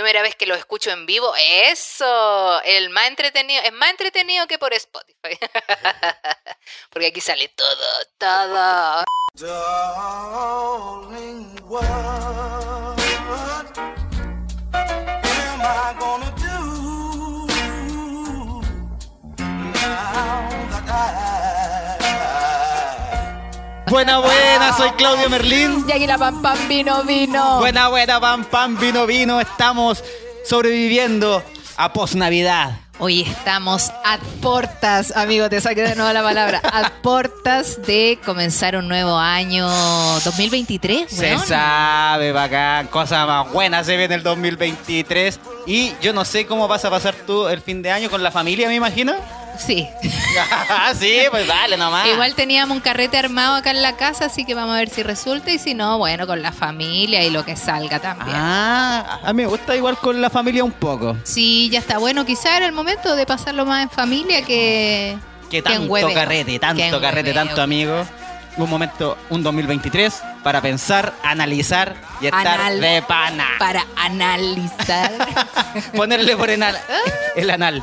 primera vez que lo escucho en vivo. Eso, el más entretenido, es más entretenido que por Spotify. Porque aquí sale todo, todo. Darling, Buena, buena, soy Claudio Merlín. Y aquí la pam pam vino, vino. Buena, buena, pam, pam, vino, vino. Estamos sobreviviendo a post-Navidad. Hoy estamos a portas, amigo, te saqué de nuevo la palabra, a portas de comenzar un nuevo año 2023. Se sabe, bacán, cosas más buenas se viene el 2023. Y yo no sé cómo vas a pasar tú el fin de año con la familia, me imagino. Sí. sí, pues dale nomás. Igual teníamos un carrete armado acá en la casa, así que vamos a ver si resulta y si no, bueno, con la familia y lo que salga también. Ah, a mí me gusta igual con la familia un poco. Sí, ya está bueno, quizá era el momento de pasarlo más en familia que... Que en tanto hueveo. carrete, Que tanto en carrete, hueveo. tanto amigo. Un momento, un 2023 para pensar, analizar y estar Anal. de pana. Para analizar. Ponerle por enal, el anal.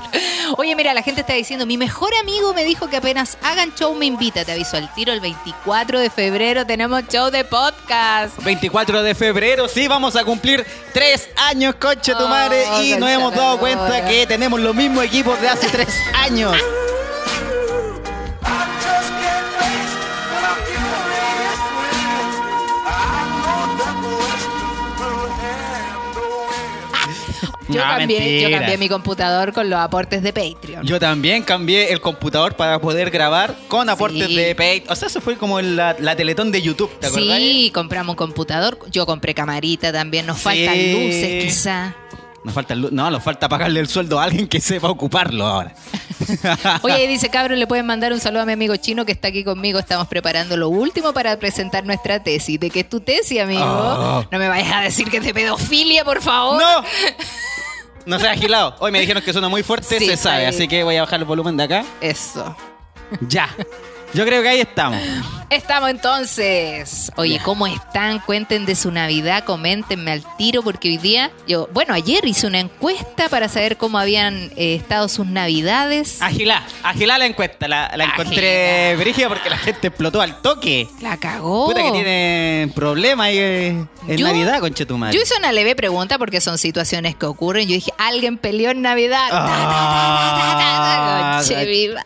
Oye, mira, la gente está diciendo, mi mejor amigo me dijo que apenas hagan show me invita. Te aviso al tiro, el 24 de febrero tenemos show de podcast. 24 de febrero, sí, vamos a cumplir tres años, coche tu Oh, madre, y nos hemos dado cuenta que tenemos los mismos equipos de hace tres años. Yo, No, cambié, yo cambié mi computador con los aportes de Patreon. Yo también cambié el computador para poder grabar con aportes Sí. de Pay. O sea, eso fue como la, la teletón de YouTube, ¿te acuerdas? Sí, compramos un computador. Yo compré camarita también. Nos Sí. faltan luces, quizá. Nos falta, no, nos falta pagarle el sueldo a alguien que sepa ocuparlo ahora. Oye, dice Cabro, le pueden mandar un saludo a mi amigo chino que está aquí conmigo. Estamos preparando lo último para presentar nuestra tesis. ¿De qué es tu tesis, amigo? Oh. No me vayas a decir que es de pedofilia, por favor. ¡No! No seas agilado. Hoy me dijeron que suena muy fuerte, Sí, se sabe. Así que voy a bajar el volumen de acá. Eso. Ya. Yo creo que ahí estamos. Estamos entonces. Oye, ¿cómo están? Cuenten de su Navidad, coméntenme al tiro, porque hoy día, yo, bueno, ayer hice una encuesta para saber cómo habían eh, estado sus Navidades. Agilá, agilá la encuesta. La, la encontré brígida porque la gente explotó al toque. La cagó. Puta que tiene problemas ahí eh, en. Yo- Navidad, conchetumare. Yo hice una leve pregunta porque son situaciones que ocurren. Yo dije, ¿alguien peleó en Navidad? Ta, ta, ta, ta, ta, ta. Ah, Conche mi madre.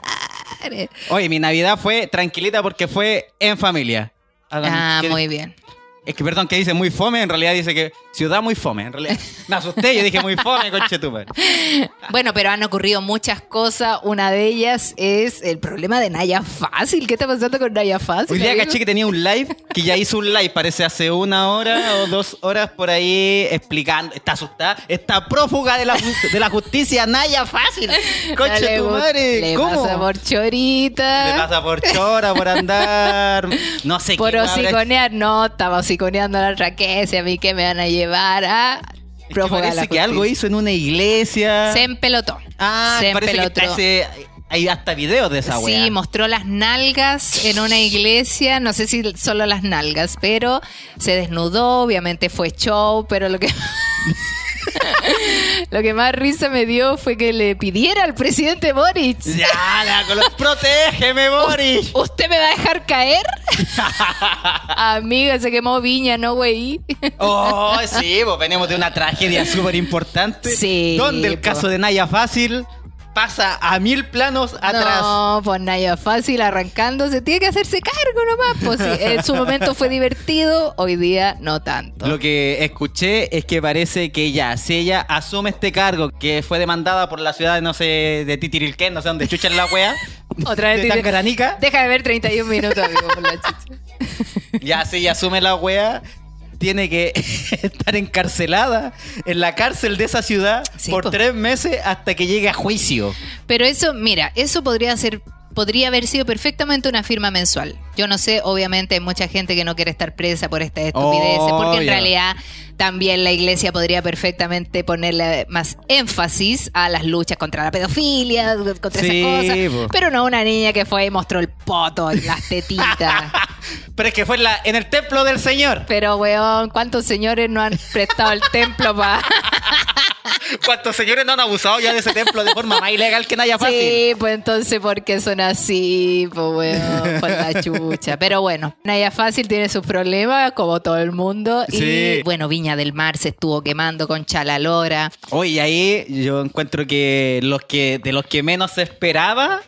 Oye, mi Navidad fue tranquilita porque fue en familia. Hagan- Ah, ¿qué- muy bien. Es que perdón, que dice muy fome, en realidad dice que ciudad muy fome. En realidad me asusté, yo dije muy fome, conchetumare. Bueno, pero han ocurrido muchas cosas. Una de ellas es el problema de Naya Fácil. ¿Qué está pasando con Naya Fácil? Hoy día caché que tenía un live, que ya hizo un live, parece hace una hora o dos horas por ahí explicando. Está asustada, está prófuga de la, de la justicia, Naya Fácil. Conche le tu madre, Le ¿cómo? pasa por chorita. Le pasa por chora, por andar. No sé por qué. habrá- hociconear. No, estaba hociconeando a la raquez. A mí que me van a llevar a que parece que algo hizo en una iglesia. Se empelotó. Ah, Se parece que está empelotó. hay hasta videos de esa Sí, weá. mostró las nalgas en una iglesia, no sé si solo las nalgas, pero se desnudó, obviamente fue show, pero lo que lo que más risa me dio fue que le pidiera al presidente Boric, Ya, la colo- protégeme, Boris. ¿usted me va a dejar caer? Amiga, se quemó Viña, ¿no, güey? Oh, sí, pues venimos de una tragedia súper importante. Sí, Donde el po. caso de Naya Fácil pasa a mil planos atrás. No, pues Naya fácil arrancándose, tiene que hacerse cargo nomás. Pues sí, en su momento fue divertido, hoy día no tanto. Lo que escuché es que parece que ya, si ella asume este cargo, que fue demandada por la ciudad, no sé, de Titirilquén, no sé dónde chuchan la wea, Otra vez de Deja de ver 31 minutos, amigo, por la chucha. ya si ella asume la wea, tiene que estar encarcelada en la cárcel de esa ciudad Sí, por po. tres meses hasta que llegue a juicio. Pero eso, mira, eso podría ser, podría haber sido perfectamente una firma mensual. Yo no sé, obviamente hay mucha gente que no quiere estar presa por estas estupideces, porque en realidad también la iglesia podría perfectamente ponerle más énfasis a las luchas contra la pedofilia, contra Sí, esas cosas. po. Pero no una niña que fue y mostró el poto y las tetitas. Pero es que fue en, la, en el templo del Señor. Pero, weón, ¿cuántos señores no han prestado el templo para ¿Cuántos señores no han abusado ya de ese templo de forma más ilegal que Naya Fácil? Sí, pues entonces, ¿por qué son así? Pues bueno, por la chucha. Pero bueno, Naya Fácil tiene sus problemas, como todo el mundo. Sí. Y bueno, Viña del Mar se estuvo quemando con Chalalora. Oye, ahí yo encuentro que los que de los que menos se esperaba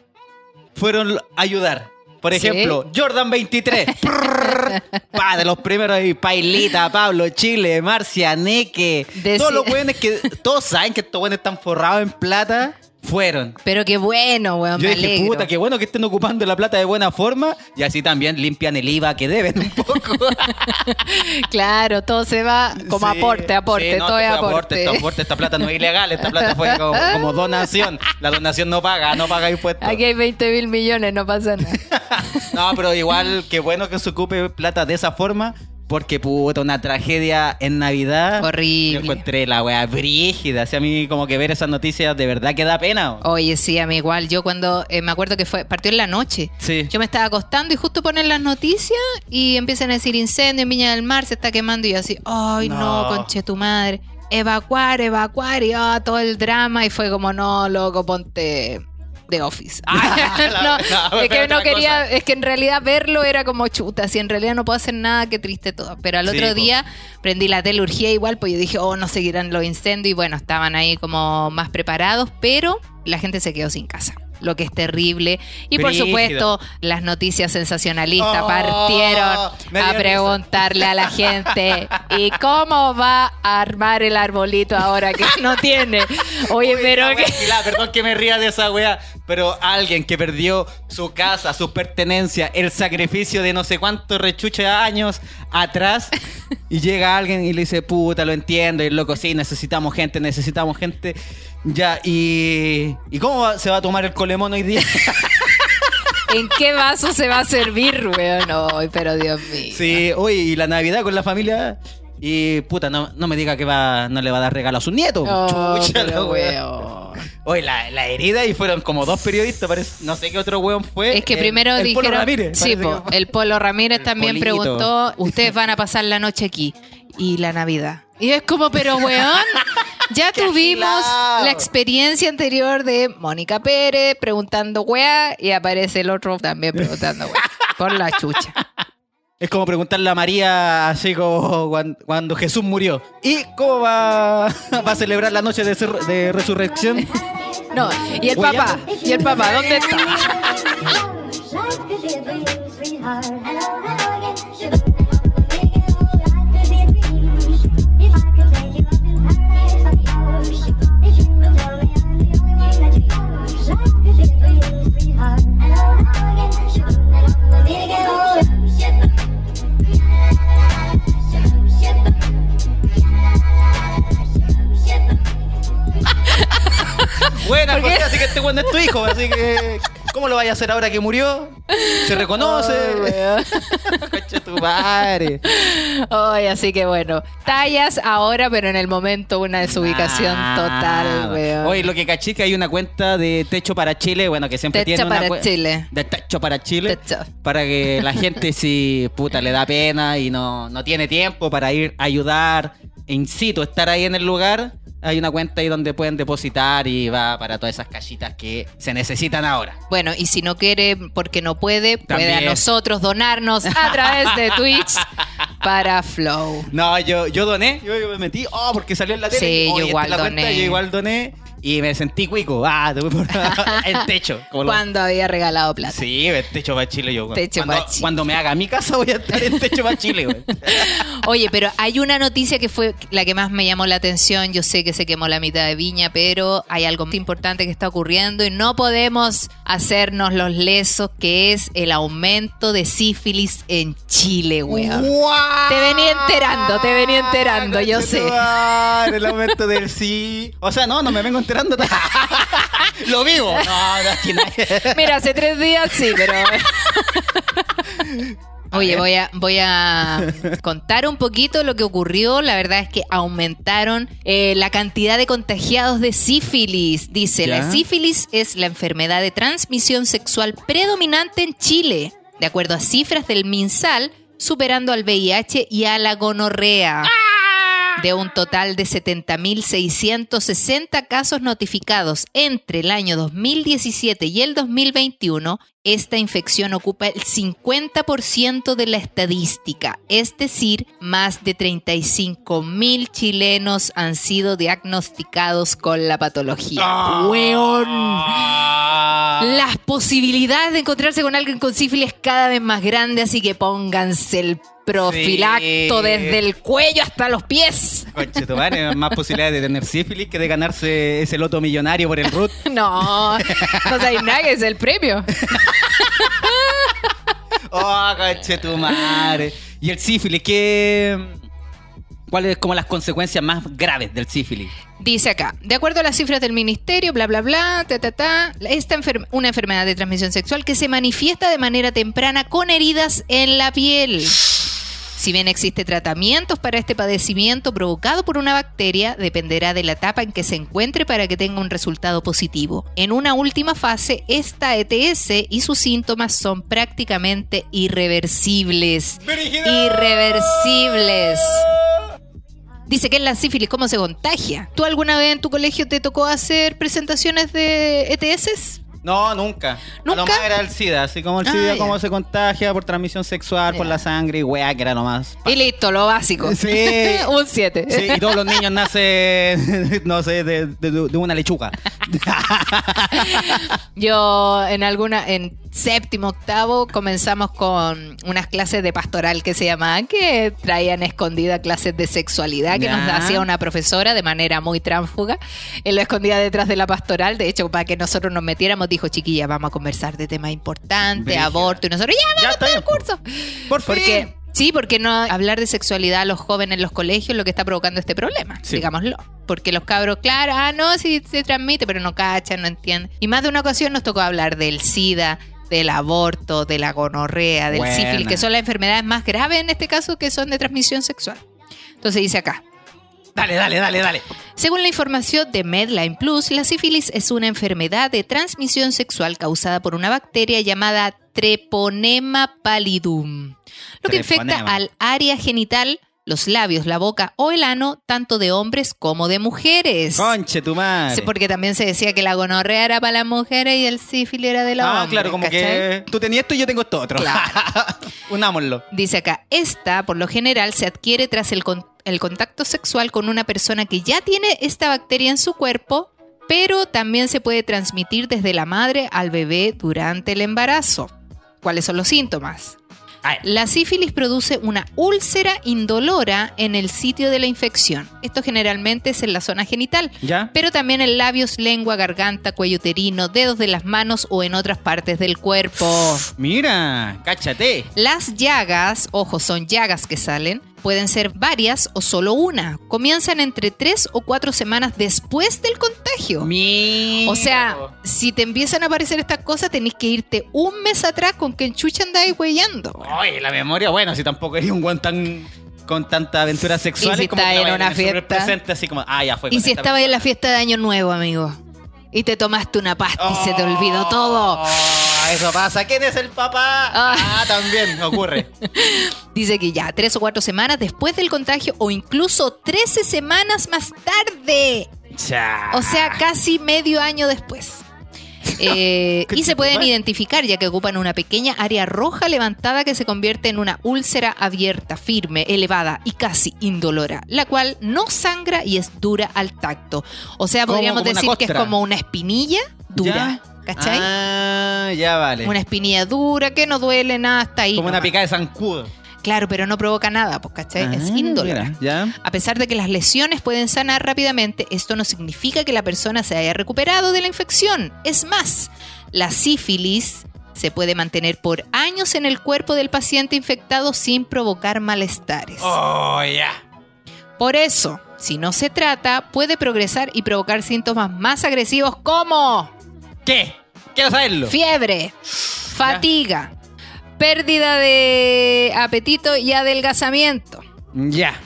fueron ayudar. Por Sí. ejemplo, Jordan 23. Prrr. Pa, de los primeros ahí, Pailita, Pablo, Chile, Marcia, Neque. Todos los buenos que todos saben que estos buenos están forrados en plata, fueron. Pero qué bueno, weón, Yo me dije, alegro. puta, qué bueno que estén ocupando la plata de buena forma y así también limpian el IVA que deben un poco. Claro, todo se va como Sí, aporte, aporte, sí, no, todo es fue aporte. esto aporte, Esta plata no es ilegal, esta plata fue como, como donación. La donación no paga, no paga impuestos. Aquí hay 20 mil millones, no pasa nada. No, pero igual, qué bueno que se ocupe plata de esa forma. Porque, puta, una tragedia en Navidad. Horrible. Yo encontré la wea brígida. Así a mí, como que ver esas noticias de verdad que da pena. Oye, sí, a mí igual. Yo cuando eh, me acuerdo que fue partió en la noche. Sí. Yo me estaba acostando y justo ponen las noticias y empiezan a decir incendio en Viña del Mar, se está quemando y yo así, ay no, No. conche tu madre. Evacuar, evacuar y ah, todo el drama y fue como, no, loco, ponte The Office. No, es que no quería, cosa. es que en realidad verlo era como chuta, si en realidad no puedo hacer nada, qué triste todo. Pero al Sí, otro po. día prendí la tele, urgía igual, pues yo dije, oh, no seguirán los incendios y bueno, estaban ahí como más preparados, pero la gente se quedó sin casa. Lo que es terrible. Y por Brígido. supuesto, las noticias sensacionalistas Oh, partieron a risa. preguntarle a la gente ¿y cómo va a armar el arbolito ahora que no tiene? Oye, pero que... wea, perdón que me ría de esa wea, pero alguien que perdió su casa, su pertenencia, el sacrificio de no sé cuántos rechuches años atrás, y llega alguien y le dice, puta, lo entiendo, y loco, sí, necesitamos gente, necesitamos gente. Ya, y. ¿Y cómo va- se va a tomar el colemón hoy día? ¿En qué vaso se va a servir, weón? Ay, pero Dios mío. sí, hoy, y la Navidad con la familia. Y puta, no, no me diga que va, no le va a dar regalo a sus nietos. Oh, Chucha, pero la wea. weón. Oye, la, la herida y fueron como dos periodistas, parece, no sé qué otro weón fue. Es que El- primero el Polo dijeron. Ramírez, sí, parece po, que- el Polo Ramírez El también Polito. preguntó: Ustedes van a pasar la noche aquí y la Navidad. Y es como, pero weón, ya tuvimos agilado. la experiencia anterior de Mónica Pérez preguntando weá y aparece el otro también preguntando weá. Por la chucha. Es como preguntarle a María así como cuan- cuando, Jesús murió. ¿Y cómo va, va a celebrar la noche de, de resurrección? No, y el papá, y el papá, ¿dónde está? Buena, ¿Por qué? José, así que este weón es tu hijo, así que ¿cómo lo vaya a hacer ahora que murió? Se reconoce. Oh, tu madre. Ay, así que bueno, tallas ahora, pero en el momento una desubicación total, weón. Oye, lo que caché que hay una cuenta de Techo para Chile, bueno, que siempre Techo tiene una para Chile. De Techo para Chile. Techo. Para que la gente si puta le da pena y no, no tiene tiempo para ir a ayudar, in situ, estar ahí en el lugar. Hay una cuenta ahí donde pueden depositar y va para todas esas cajitas que se necesitan ahora. Bueno, y si no quiere porque no puede, puede a nosotros donarnos a través de Twitch para Flow. No, yo, yo doné, yo me metí, oh, porque salió en la tele. Sí, oh, yo igual la cuenta, doné. yo igual doné y me sentí cuico. Ah, en techo. como lo- Cuando había regalado plata. Sí, en techo para Chile yo. Techo cuando, pa' Chile. cuando me haga mi casa voy a estar en techo para Chile, güey. Oye, pero hay una noticia que fue la que más me llamó la atención. Yo sé que se quemó la mitad de Viña, pero hay algo muy importante que está ocurriendo y no podemos hacernos los lesos, que es el aumento de sífilis en Chile, weón. Te venía enterando, te venía enterando, yo sé. El aumento del sí. O sea, no, no me vengo enterando. Lo vivo. No, no, aquí nadie. Mira, hace tres días sí, pero. Oye, voy a, voy a contar un poquito lo que ocurrió. La verdad es que aumentaron eh, la cantidad de contagiados de sífilis. Dice, ¿Ya? la sífilis es la enfermedad de transmisión sexual predominante en Chile, de acuerdo a cifras del MinSal, superando al VIH y a la gonorrea. De un total de 70.660 casos notificados entre el año 2017 y el 2021, esta infección ocupa el 50% de la estadística, es decir, más de 35.000 chilenos han sido diagnosticados con la patología. ¡Weón! Las posibilidades de encontrarse con alguien con sífilis es cada vez más grande, así que pónganse el profilacto Sí. desde el cuello hasta los pies. Conche tu madre, más posibilidades de tener sífilis que de ganarse ese loto millonario por el root. No, no sabéis nada es el premio. Oh, conche tu madre. Y el sífilis, ¿qué. ¿Cuáles como las consecuencias más graves del sífilis? Dice acá, de acuerdo a las cifras del ministerio, bla, bla, bla, ta, ta, ta, esta enfer- una enfermedad de transmisión sexual que se manifiesta de manera temprana con heridas en la piel. Si bien existe tratamientos para este padecimiento provocado por una bacteria, dependerá de la etapa en que se encuentre para que tenga un resultado positivo. En una última fase, esta ETS y sus síntomas son prácticamente irreversibles. Irreversibles. Dice que es la sífilis, ¿cómo se contagia? ¿Tú alguna vez en tu colegio te tocó hacer presentaciones de ETS? No, nunca. ¿Nunca? Lo más era el SIDA, así como el Ah, SIDA, ya. cómo se contagia por transmisión sexual, por la sangre y weá, que era nomás. Y listo, lo básico. Sí. Un 7. Sí, y todos los niños nacen, no sé, de, de- de una lechuga. Yo en alguna, en séptimo, octavo, comenzamos con unas clases de pastoral que se llamaban, que traían escondida clases de sexualidad que nos Ya. hacía una profesora de manera muy tránfuga. Él lo escondía detrás de la pastoral. De hecho, para que nosotros nos metiéramos, dijo, chiquilla, vamos a conversar de temas importantes, Brígida. aborto, y nosotros, ya, Ya vamos está todo el curso. Por fin. Porque, sí, porque no hablar de sexualidad a los jóvenes en los colegios es lo que está provocando este problema, Sí. digámoslo. Porque los cabros, claro, ah, no, sí se transmite, pero no cachan, no entienden. Y más de una ocasión nos tocó hablar del SIDA, del aborto, de la gonorrea, del Buena. sífilis, que son las enfermedades más graves en este caso que son de transmisión sexual. Entonces dice acá, Dale, dale, dale, dale. según la información de Medline Plus, la sífilis es una enfermedad de transmisión sexual causada por una bacteria llamada Treponema pallidum, lo que infecta al área genital, los labios, la boca o el ano, tanto de hombres como de mujeres. Conche tu madre. Sí, porque también se decía que la gonorrea era para las mujeres y el sífilis era de los Ah, hombres. claro, como ¿cachai? que tú tenías esto y yo tengo esto otro. Claro. Unámoslo. Dice acá, esta por lo general se adquiere tras el, con- el contacto sexual con una persona que ya tiene esta bacteria en su cuerpo, pero también se puede transmitir desde la madre al bebé durante el embarazo. ¿Cuáles son los síntomas? La sífilis produce una úlcera indolora en el sitio de la infección. Esto generalmente es en la zona genital, ¿Ya? pero también en labios, lengua, garganta, cuello uterino, dedos de las manos o en otras partes del cuerpo. Mira, cáchate. Las llagas, ojo, son llagas que salen, pueden ser varias o solo una. Comienzan entre tres o cuatro semanas después del contagio. O sea, si te empiezan a aparecer estas cosas, tenés que irte un mes atrás con que en chucha andáis huellando. Oye, la memoria, bueno, si tampoco eres un buen tan con tanta aventura sexual, Y si como la en una fiesta. presente, así como, ah, ya fue. Y si esta estabas en la persona. fiesta de Año Nuevo, amigo, y te tomaste una pasta y se te olvidó Oh, todo. Eso pasa. ¿Quién es el papá? Ah. Ah, también ocurre. Dice que ya, tres o cuatro semanas después del contagio o incluso 13 semanas más tarde. Cha. O sea, casi medio año después. Eh, y se pueden identificar ya que ocupan una pequeña área roja levantada que se convierte en una úlcera abierta, firme, elevada y casi indolora, la cual no sangra y es dura al tacto. O sea, podríamos como decir que es como una espinilla dura, ¿Ya? ¿cachai? Ah, ya vale. Una espinilla dura que no duele nada hasta ahí. como una picada de zancudo. Claro, pero no provoca nada, pues, ¿cachai? es Ah, indolora. mira, Ya. A pesar de que las lesiones pueden sanar rápidamente, esto no significa que la persona se haya recuperado de la infección. Es más, la sífilis se puede mantener por años en el cuerpo del paciente infectado sin provocar malestares. Oh, ya. Por eso, si no se trata, puede progresar y provocar síntomas más agresivos como ¿Qué? Quiero saberlo. fiebre, fatiga, pérdida de apetito y adelgazamiento. Ya.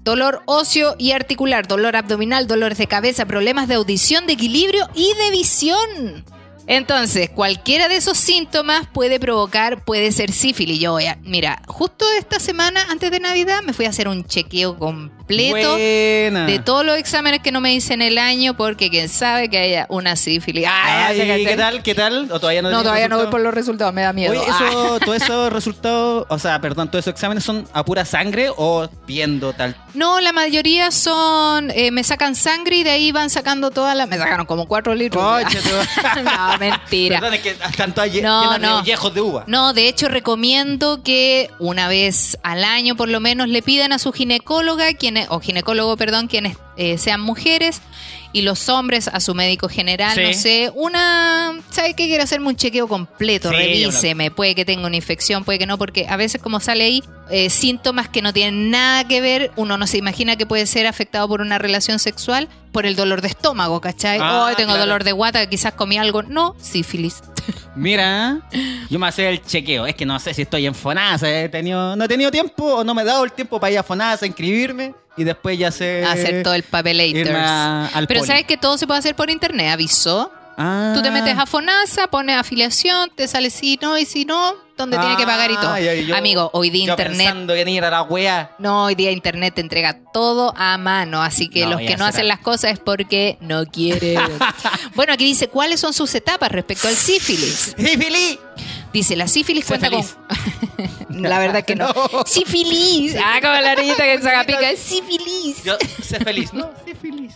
Dolor óseo y articular, dolor abdominal, dolores de cabeza, problemas de audición, de equilibrio y de visión. Entonces, cualquiera de esos síntomas puede provocar, puede ser sífilis. Yo, voy a- mira, justo esta semana antes de Navidad me fui a hacer un chequeo con completo Buena. de todos los exámenes que no me hice en el año porque quién sabe que haya una sífilis. Ay, Ay, ¿te ¿qué tal? ¿Qué tal? ¿O todavía no todavía no voy por los resultados, me da miedo. Oye, eso, todos esos resultados, o sea, perdón, todos esos exámenes son a pura sangre o viendo tal. No, la mayoría son. eh, me sacan sangre y de ahí van sacando todas las. Me sacaron como cuatro litros. No, mentira. Perdón, es que tanto hay No, no. de uva. No, de hecho recomiendo que una vez al año por lo menos le pidan a su ginecóloga, o ginecólogo, perdón, quienes eh, sean mujeres, y los hombres a su médico general, Sí. no sé, una, ¿sabe qué? Quiero hacerme un chequeo completo, Sí, revíseme, puede que tenga una infección, puede que no, porque a veces como sale ahí eh, síntomas que no tienen nada que ver, uno no se imagina que puede ser afectado por una relación sexual, por el dolor de estómago, ¿cachai? Ah, Hoy tengo claro. dolor de guata, quizás comí algo, no, sífilis. Mira, yo me hacer el chequeo. Es que no sé si estoy en FONASA. He tenido, no he tenido tiempo o no me he dado el tiempo para ir a FONASA, inscribirme y después ya sé. hacer todo el al Pero poli. sabes que todo se puede hacer por internet, avisó. Ah. Tú te metes a FONASA, pones afiliación, te sale si no y si no, donde tiene que pagar y todo. Yo- Amigo, hoy día yo internet. pensando en ir a la wea. No, hoy día internet te entrega todo a mano, así que No, los que no será. hacen las cosas es porque no quieren. bueno, aquí dice cuáles son sus etapas respecto al sífilis. ¡Sífilis! Dice, la sífilis Sé cuenta feliz. con... la verdad que no. No. Sífilis. Ah, como la niñita que saca pica. Sífilis. Yo sé feliz, ¿no? Sífilis.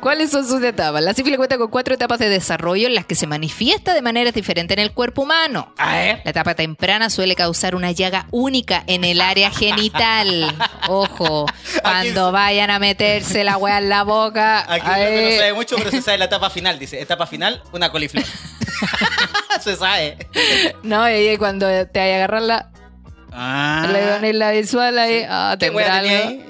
¿Cuáles son sus etapas? La sífilis cuenta con cuatro etapas de desarrollo en las que se manifiesta de maneras diferentes en el cuerpo humano. A ver. La etapa temprana suele causar una llaga única en el área genital. Ojo, cuando vayan a meterse la weá en la boca. Aquí no sabe mucho, pero se sabe la etapa final. Dice, etapa final, una coliflor. Se sabe. no, y cuando te agarrar la, Ah. le pones la visual ahí, ah, ¿Qué algo. ahí?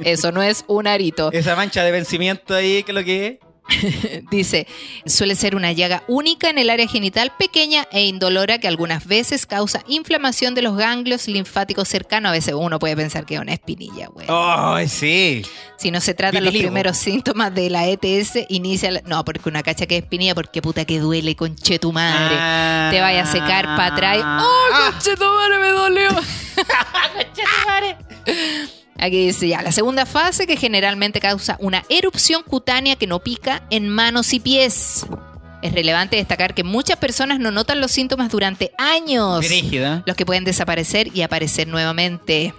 Eso no es un arito. Esa mancha de vencimiento ahí, ¿qué es lo que es? Dice, suele ser una llaga única en el área genital pequeña e indolora que algunas veces causa inflamación de los ganglios linfáticos cercanos. A veces uno puede pensar que es una espinilla, güey. ¡Ay, sí! Si no se tratan los Vitiligo. primeros síntomas de la ETS, inicia la- No, porque una cacha que es espinilla, porque puta que duele, conche tu madre. Ah. Te vaya a secar para atrás. ¡Oh, conche tu madre, me dolió! Aquí dice ya, la segunda fase que generalmente causa una erupción cutánea que no pica en manos y pies. Es relevante destacar que muchas personas no notan los síntomas durante años, Rígida. los que pueden desaparecer y aparecer nuevamente.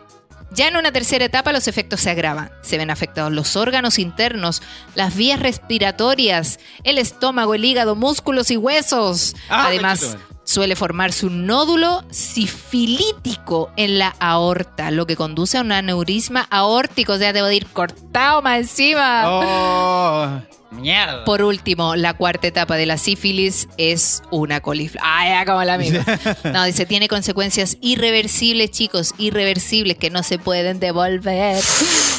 Ya en una tercera etapa los efectos se agravan. Se ven afectados los órganos internos, las vías respiratorias, el estómago, el hígado, músculos y huesos. Ah, Además. Suele formarse un nódulo sifilítico en la aorta, lo que conduce a un aneurisma aórtico, o sea, debo de ir cortado más encima. ¡Oh! ¡Mierda! Por último, la cuarta etapa de la sífilis es una coliflor. Ah, ya como la misma. No, dice, tiene consecuencias irreversibles, chicos, irreversibles que no se pueden devolver.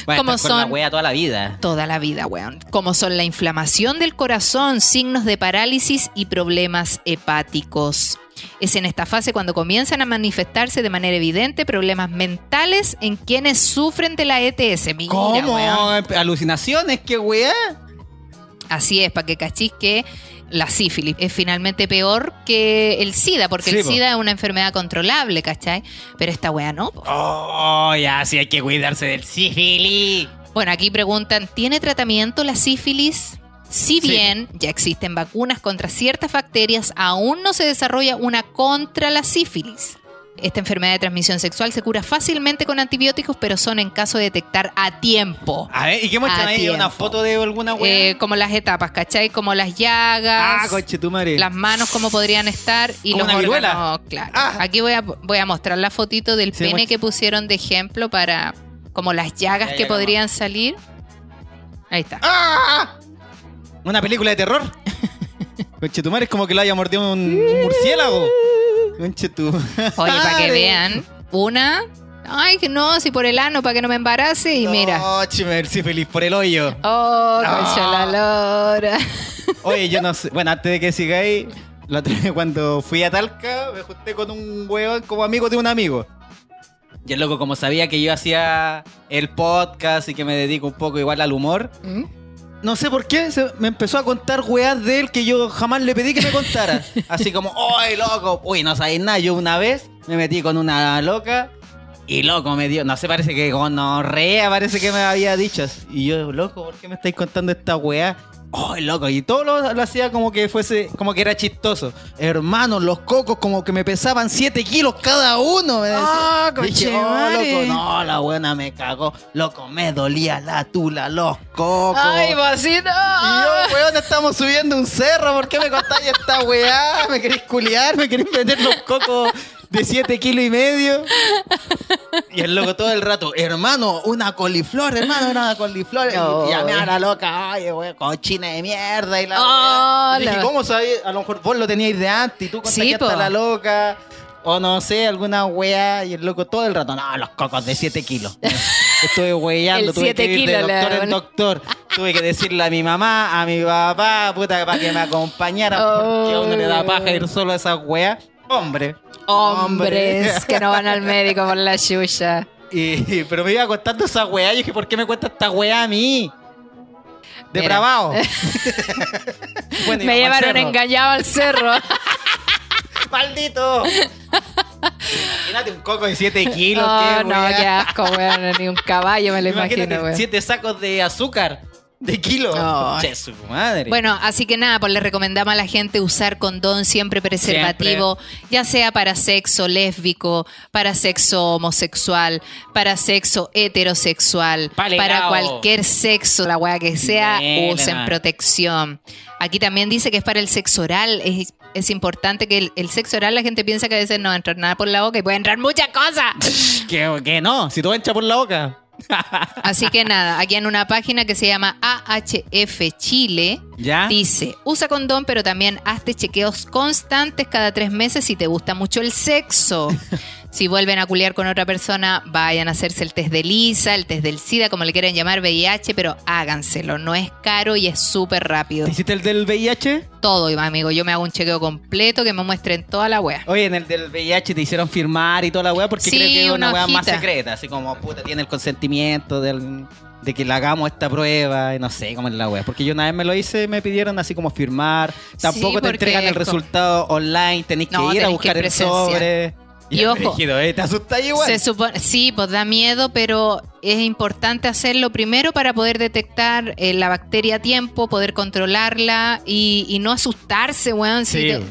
Bueno, como con la son wea toda la vida. toda la vida, weón. Como son la inflamación del corazón, signos de parálisis y problemas hepáticos. Es en esta fase cuando comienzan a manifestarse de manera evidente problemas mentales en quienes sufren de la ETS. Mira, ¿Cómo? weón. ¿Alucinaciones? ¿Qué wea? Así es, para que cachis que la sífilis es finalmente peor que el SIDA, porque Sí, el po. SIDA es una enfermedad controlable, ¿cachai? Pero esta weá no. po. ¡Oh! Ya, sí hay que cuidarse del sífilis. Bueno, aquí preguntan, ¿tiene tratamiento la sífilis? Si Sí. bien ya existen vacunas contra ciertas bacterias, aún no se desarrolla una contra la sífilis. Esta enfermedad de transmisión sexual se cura fácilmente con antibióticos, pero son en caso de detectar a tiempo. A ver, ¿y qué muestran ahí? ¿Una foto de alguna wea? Eh, como las etapas, ¿cachai? Como las llagas. ah, coche tu madre. las manos como podrían estar y los una órganos, claro. Ah. Aquí voy a, voy a mostrar la fotito del Sí, pene muestra. que pusieron de ejemplo para como las llagas Ya que podrían salir. Ahí está. ¡Ah! ¿Una película de terror? Conche tu madre es como que lo haya mordido un, un murciélago. Conche tu Oye, para que vean, una, ay, que no, si por el ano, para que no me embarace y mira. Oh, chimer, sí, feliz por el hoyo. Oh, concha la lora. Oye, yo no sé. Bueno, antes de que sigáis, la otra vez cuando fui a Talca, me junté con un huevón como amigo de un amigo. Y el loco, como sabía que yo hacía el podcast y que me dedico un poco igual al humor, ¿Mm? No sé por qué, se- me empezó a contar weas de él que yo jamás le pedí que me contara. Así como, ¡ay, loco! Uy, no sabéis nada. Yo una vez me metí con una loca Y loco me dio, no sé, parece que gonorrea, parece que me había dicho. Y yo, loco, ¿por qué me estáis contando esta weá? Oh, loco, y todo lo, lo hacía como que fuese, como que era chistoso. Hermano, los cocos como que me pesaban 7 kilos cada uno. Me decía. Ah, Dije, oh, loco, no, la buena me cagó. Loco, me dolía la tula, los cocos. Ay, vasito. Y yo, weón, estamos subiendo un cerro. ¿Por qué me contáis esta weá? ¿Me queréis culiar? ¿Me queréis meter los cocos de 7 kilos y medio? Y el loco todo el rato, hermano, una coliflor, hermano, una coliflor. No. Y llamé a la loca, ay, weón, cochina de mierda. Y la Oh. Y dije, la- ¿cómo sabías? A lo mejor vos lo teníais de antes y tú Sí, contagiaste po. a la loca. O no sé, alguna weá. Y el loco todo el rato, no, los cocos de 7 kilos. Estuve weyando, tuve siete que ir de doctor en doctor. Tuve que decirle a mi mamá, a mi papá, puta, para que me acompañaran. Porque a uno le da paja ir solo a esas weas. Hombre. Hombres que no van al médico por la chucha. Y, pero me iba contando esa weá. Yo dije, ¿por qué me cuenta esta weá a mí? Depravado. Bueno, Me llevaron engañado al cerro. ¡Maldito! Imagínate un coco de 7 kilos. Oh, qué no, weá. qué asco, weón. Ni un caballo me lo Imagínate imagino, weón. 7 sacos de azúcar. De kilo. Ay. Che, su madre. Bueno, así que nada, pues le recomendamos a la gente usar condón siempre preservativo, ya sea para sexo lésbico, para sexo homosexual, para sexo heterosexual, Palegao. para cualquier sexo, la weá que sea, Buena. usen protección. Aquí también dice que es para el sexo oral, es, es importante que el, el sexo oral la gente piensa que a veces no va a entrar nada por la boca y puede entrar muchas cosas. que, que no, si todo entra por la boca. Así que nada, aquí en una página que se llama AHF Chile, ¿Ya? dice, usa condón, pero también hazte chequeos constantes cada tres meses si te gusta mucho el sexo. si vuelven a culiar con otra persona, vayan a hacerse el test de Lisa, el test del SIDA, como le quieren llamar, VIH, pero háganselo. No es caro y es súper rápido. ¿Te hiciste el del VIH? Todo, amigo. Yo me hago un chequeo completo que me muestren toda la wea. Oye, en el del VIH te hicieron firmar y toda la weá porque Sí, creo que es una una weá más secreta. Así como, puta, tiene el consentimiento del- de que le hagamos esta prueba y no sé cómo es la weá. Porque yo una vez me lo hice me pidieron así como firmar. Tampoco te porque entregan el resultado online, tenés que ir a tenés buscar el sobre. Y ojo, ¿eh? ¿Te asustas igual? Se supone, sí, pues da miedo, pero es importante hacerlo primero para poder detectar eh, la bacteria a tiempo, poder controlarla y, y no asustarse, weón. Si Sí.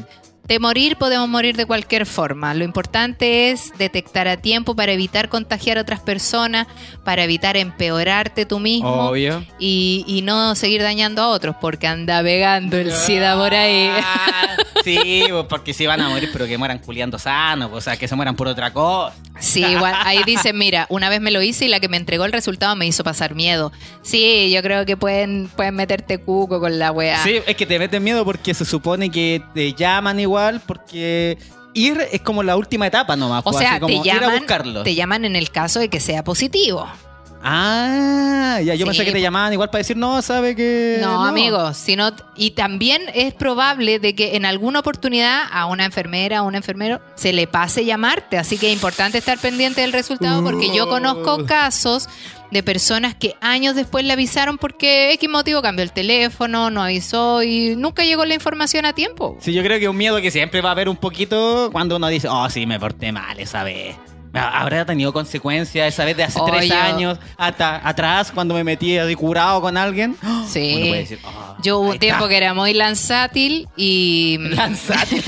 De, morir podemos morir de cualquier forma. Lo importante es detectar a tiempo para evitar contagiar a otras personas, para evitar empeorarte tú mismo Obvio. y, y no seguir dañando a otros, porque anda pegando el SIDA por ahí. Ah, sí, pues, porque si van a morir, pero que mueran culiando sanos, pues, o sea, que se mueran por otra cosa. Sí, igual ahí dice, mira, una vez me lo hice y la que me entregó el resultado me hizo pasar miedo. Sí, yo creo que pueden, pueden meterte cuco con la weá. Sí, es que te meten miedo porque se supone que te llaman igual, porque ir es como la última etapa nomás. o pues, sea, así como te ir a llaman, buscarlo. te llaman en el caso de que sea positivo. Ah, ya, yo Sí, pensé que te llamaban igual para decir, no, sabe que. No, amigos, sino y también es probable de que en alguna oportunidad a una enfermera, a un enfermero se le pase llamarte, así que es importante estar pendiente del resultado porque yo conozco casos de personas que años después le avisaron porque X motivo cambió el teléfono, no avisó y nunca llegó la información a tiempo. Sí, yo creo que es un miedo que siempre va a haber un poquito cuando uno dice, oh, sí, me porté mal esa vez. ¿Habrá tenido consecuencias esa vez de hace tres años hasta atrás cuando me metí así curado con alguien? Sí. Uno puede decir, oh, Yo hubo un tiempo está. que era muy lanzátil y Lanzátil.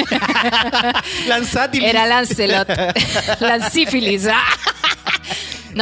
Lanzátil. Era Lancelot. Lancífilis.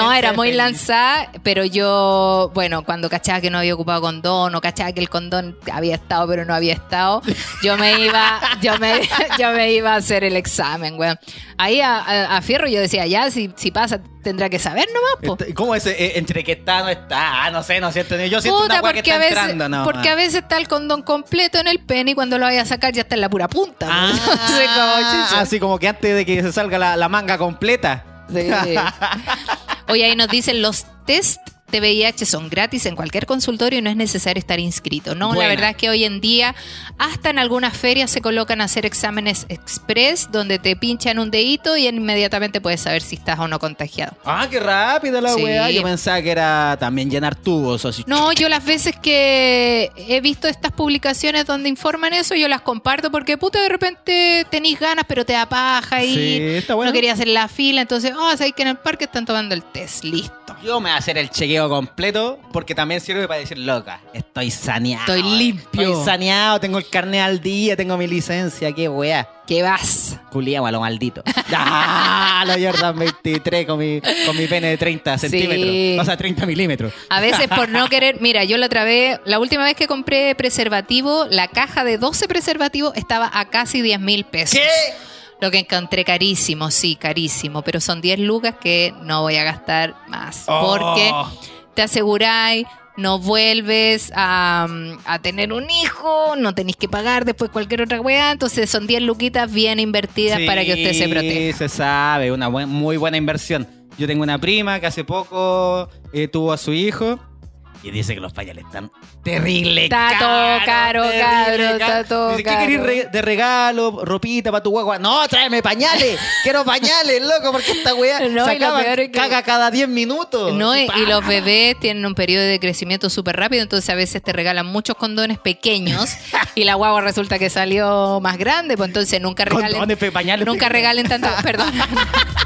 Ah. No, era muy lanzada, pero yo, bueno, cuando cachaba que no había ocupado condón o cachaba que el condón había estado pero no había estado, yo me iba, yo me, yo me iba a hacer el examen, weón. Ahí a, a- a Fierro yo decía, ya, si, si pasa, tendrá que saber nomás, po. Este, ¿Cómo es? eh, entre que está, no está. Ah, no sé, no siento. Yo siento Puta, una weá que porque, está a veces, entrando, no. porque a veces está el condón completo en el pene y cuando lo vaya a sacar ya está en la pura punta. Ah, Entonces, como, chucha. así como que antes de que se salga la, la manga completa. Sí. Oye, ahí nos dicen los test TVIH son gratis en cualquier consultorio y no es necesario estar inscrito. No, la verdad es que hoy en día hasta en algunas ferias se colocan a hacer exámenes express donde te pinchan un dedito y inmediatamente puedes saber si estás o no contagiado. Ah, qué rápido la Sí. weá. Yo pensaba que era también llenar tubos así. No, yo las veces que he visto estas publicaciones donde informan eso, yo las comparto porque puta de repente tenéis ganas pero te da paja y Sí, está bueno. no querías hacer la fila, entonces, oh, sabéis que en el parque están tomando el test, listo. Yo me voy a hacer el chequeo completo porque también sirve para decir, loca, estoy saneado. Estoy limpio. Estoy saneado, tengo el carnet al día, tengo mi licencia, qué weá. ¿Qué vas? Culiao a lo maldito. ¡Ah! La Jordan 23 con mi, con mi pene de 30 Sí. centímetros. O sea, 30 milímetros. A veces por no querer, mira, yo la otra vez, la última vez que compré preservativo, la caja de 12 preservativos estaba a casi 10 mil pesos. Lo que encontré carísimo, sí, carísimo, pero son 10 lucas que no voy a gastar más. Oh. Porque te aseguráis, no vuelves a, a tener un hijo, no tenéis que pagar después cualquier otra weá, entonces son 10 luquitas bien invertidas para que usted se Sí, proteja. se sabe, una buen- muy buena inversión. Yo tengo una prima que hace poco eh, tuvo a su hijo y dice que los pañales están terrible Está todo caro, terrible cabro, está todo Dice, ¿qué caro. querés re- de regalo? Ropita para tu guagua. No, tráeme pañales. Quiero pañales, loco, porque esta weá No, se y lo acaba, peor es que- caga cada 10 minutos. No, y, Pa. y los bebés tienen un periodo de crecimiento súper rápido, entonces a veces te regalan muchos condones pequeños y la guagua resulta que salió más grande, pues entonces nunca regalen, Condones, pe- pañales nunca regalen tanto, perdón,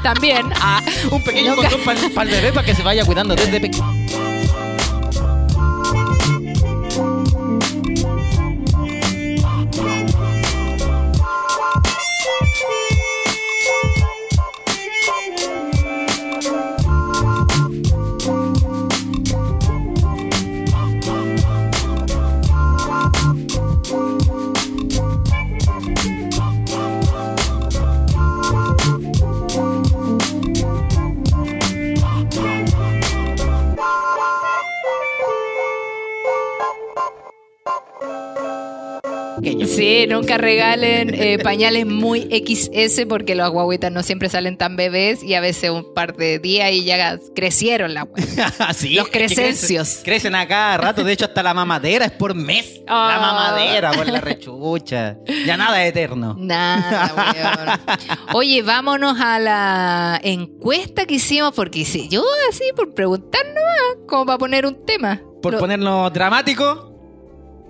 también. ah, Un pequeño nunca- condón para el bebé para que se vaya cuidando desde pequeño. Sí, nunca regalen eh, pañales muy XS porque los guaguitas no siempre salen tan bebés y a veces un par de días y ya crecieron la wea. Sí, Los crecencios. Crecen, crecen a cada rato. De hecho, hasta la mamadera es por mes. Ah. La mamadera por la rechucha. Ya nada es eterno. Nada, weón. Oye, vámonos a la encuesta que hicimos, porque sí, yo así por preguntar nomás, como para poner un tema. Por Lo- ponernos dramático.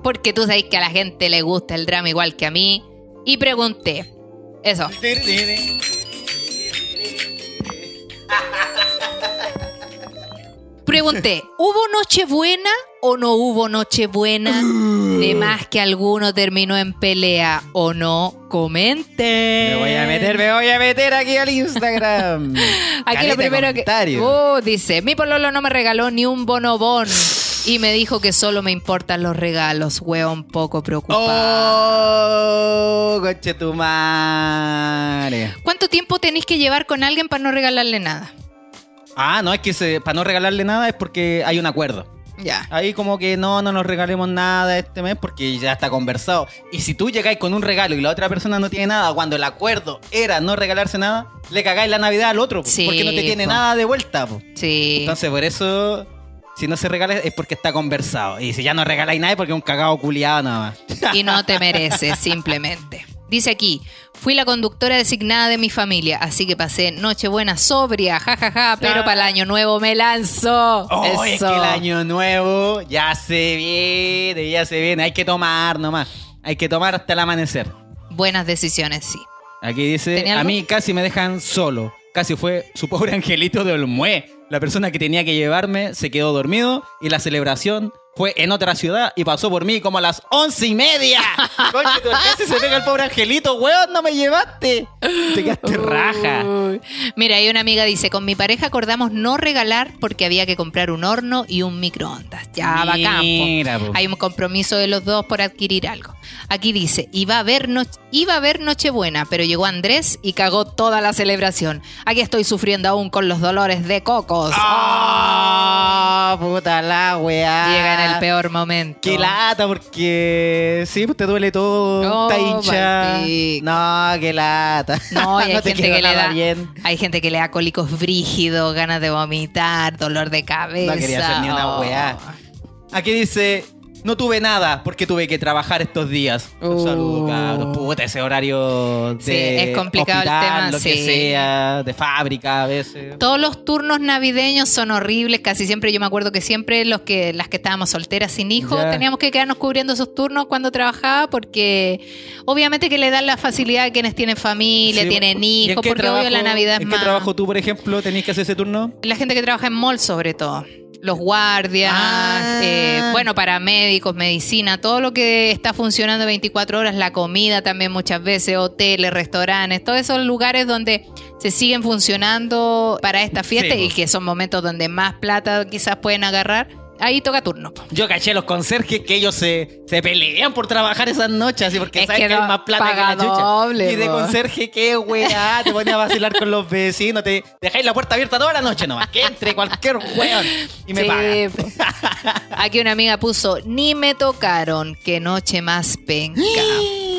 Porque tú sabes que a la gente le gusta el drama igual que a mí. Y pregunté. Eso. Pregunté, ¿hubo Nochebuena o no hubo Nochebuena? De más que alguno terminó en pelea o no, comenten. Me voy a meter, me voy a meter aquí al Instagram. Aquí Caleta lo primero que. Oh, dice: Mi pololo no me regaló ni un bonobón. Y me dijo que solo me importan los regalos, hueón poco preocupado. Oh, coche tu madre. ¿Cuánto tiempo tenéis que llevar con alguien para no regalarle nada? Ah, no, es que se- para no regalarle nada es porque hay un acuerdo. Ya. Ahí como que no, no nos regalemos nada este mes porque ya está conversado. Y si tú llegáis con un regalo y la otra persona no tiene nada, cuando el acuerdo era no regalarse nada, le cagáis la Navidad al otro, po, Sí, porque no te tiene po. nada de vuelta. po. Sí. Entonces por eso, si no se regala es porque está conversado. Y si ya no regaláis nada es porque es un cagado culiado nada más. y no te mereces, simplemente. Dice aquí, fui la conductora designada de mi familia, así que pasé Nochebuena sobria, jajaja, pero para el año nuevo me lanzo. Oh, es que el año nuevo ya se viene, ya se viene. Hay que tomar nomás. Hay que tomar hasta el amanecer. Buenas decisiones, sí. Aquí dice, ¿Tenía a mí casi me dejan solo. Casi fue su pobre angelito de Olmué. La persona que tenía que llevarme se quedó dormido y la celebración fue en otra ciudad y pasó por mí como a las once y media. Tu casi se pega el pobre angelito, weón, no me llevaste. Te quedaste raja. Uy. Mira, hay una amiga dice, con mi pareja acordamos no regalar porque había que comprar un horno y un microondas. Ya, bacán. Mira, po. po. Hay un compromiso de los dos por adquirir algo. Aquí dice, iba a haber no- iba a haber Nochebuena, pero llegó Andrés y cagó toda la celebración. Aquí estoy sufriendo aún con los dolores de cocos. Ah, puta la weá. Llegan en el peor momento. Qué lata, porque sí, pues te duele todo, Oh, está hincha. No, qué lata. No, hay te gente que le da, bien. hay gente que le da cólicos brígidos, ganas de vomitar, dolor de cabeza. No quería hacer ni una Oh. weá. Aquí dice, no tuve nada porque tuve que trabajar estos días. Un Uh. saludo, cabros. Puta, ese horario de Sí, es complicado el hospital, tema, lo que sí. sea, de fábrica a veces. Todos los turnos navideños son horribles, casi siempre yo me acuerdo que siempre los que las que estábamos solteras sin hijos teníamos que quedarnos cubriendo esos turnos cuando trabajaba porque obviamente que le dan la facilidad a quienes tienen familia, Sí, tienen ¿y en hijos, porque obvio la trabajo- Navidad es ¿En más qué trabajo tú, por ejemplo, tenías que hacer ese turno? la gente que trabaja en mall sobre todo. Los guardias, Ah. eh, bueno, paramédicos, medicina, todo lo que está funcionando 24 horas, la comida también muchas veces, hoteles, restaurantes, todos esos lugares donde se siguen funcionando para esta fiesta Sí, y que son momentos donde más plata quizás pueden agarrar, ahí toca turno. Yo caché a los conserjes que ellos se, se pelean por trabajar esas noches, así porque Es saben que que, hay no- más plata que la chucha. doble, y de conserje, qué weá, te ponía a vacilar con los vecinos, te dejáis la puerta abierta toda la noche nomás, que entre cualquier weón y me Sí, paga. Aquí una amiga puso, ni me tocaron, qué noche más penca.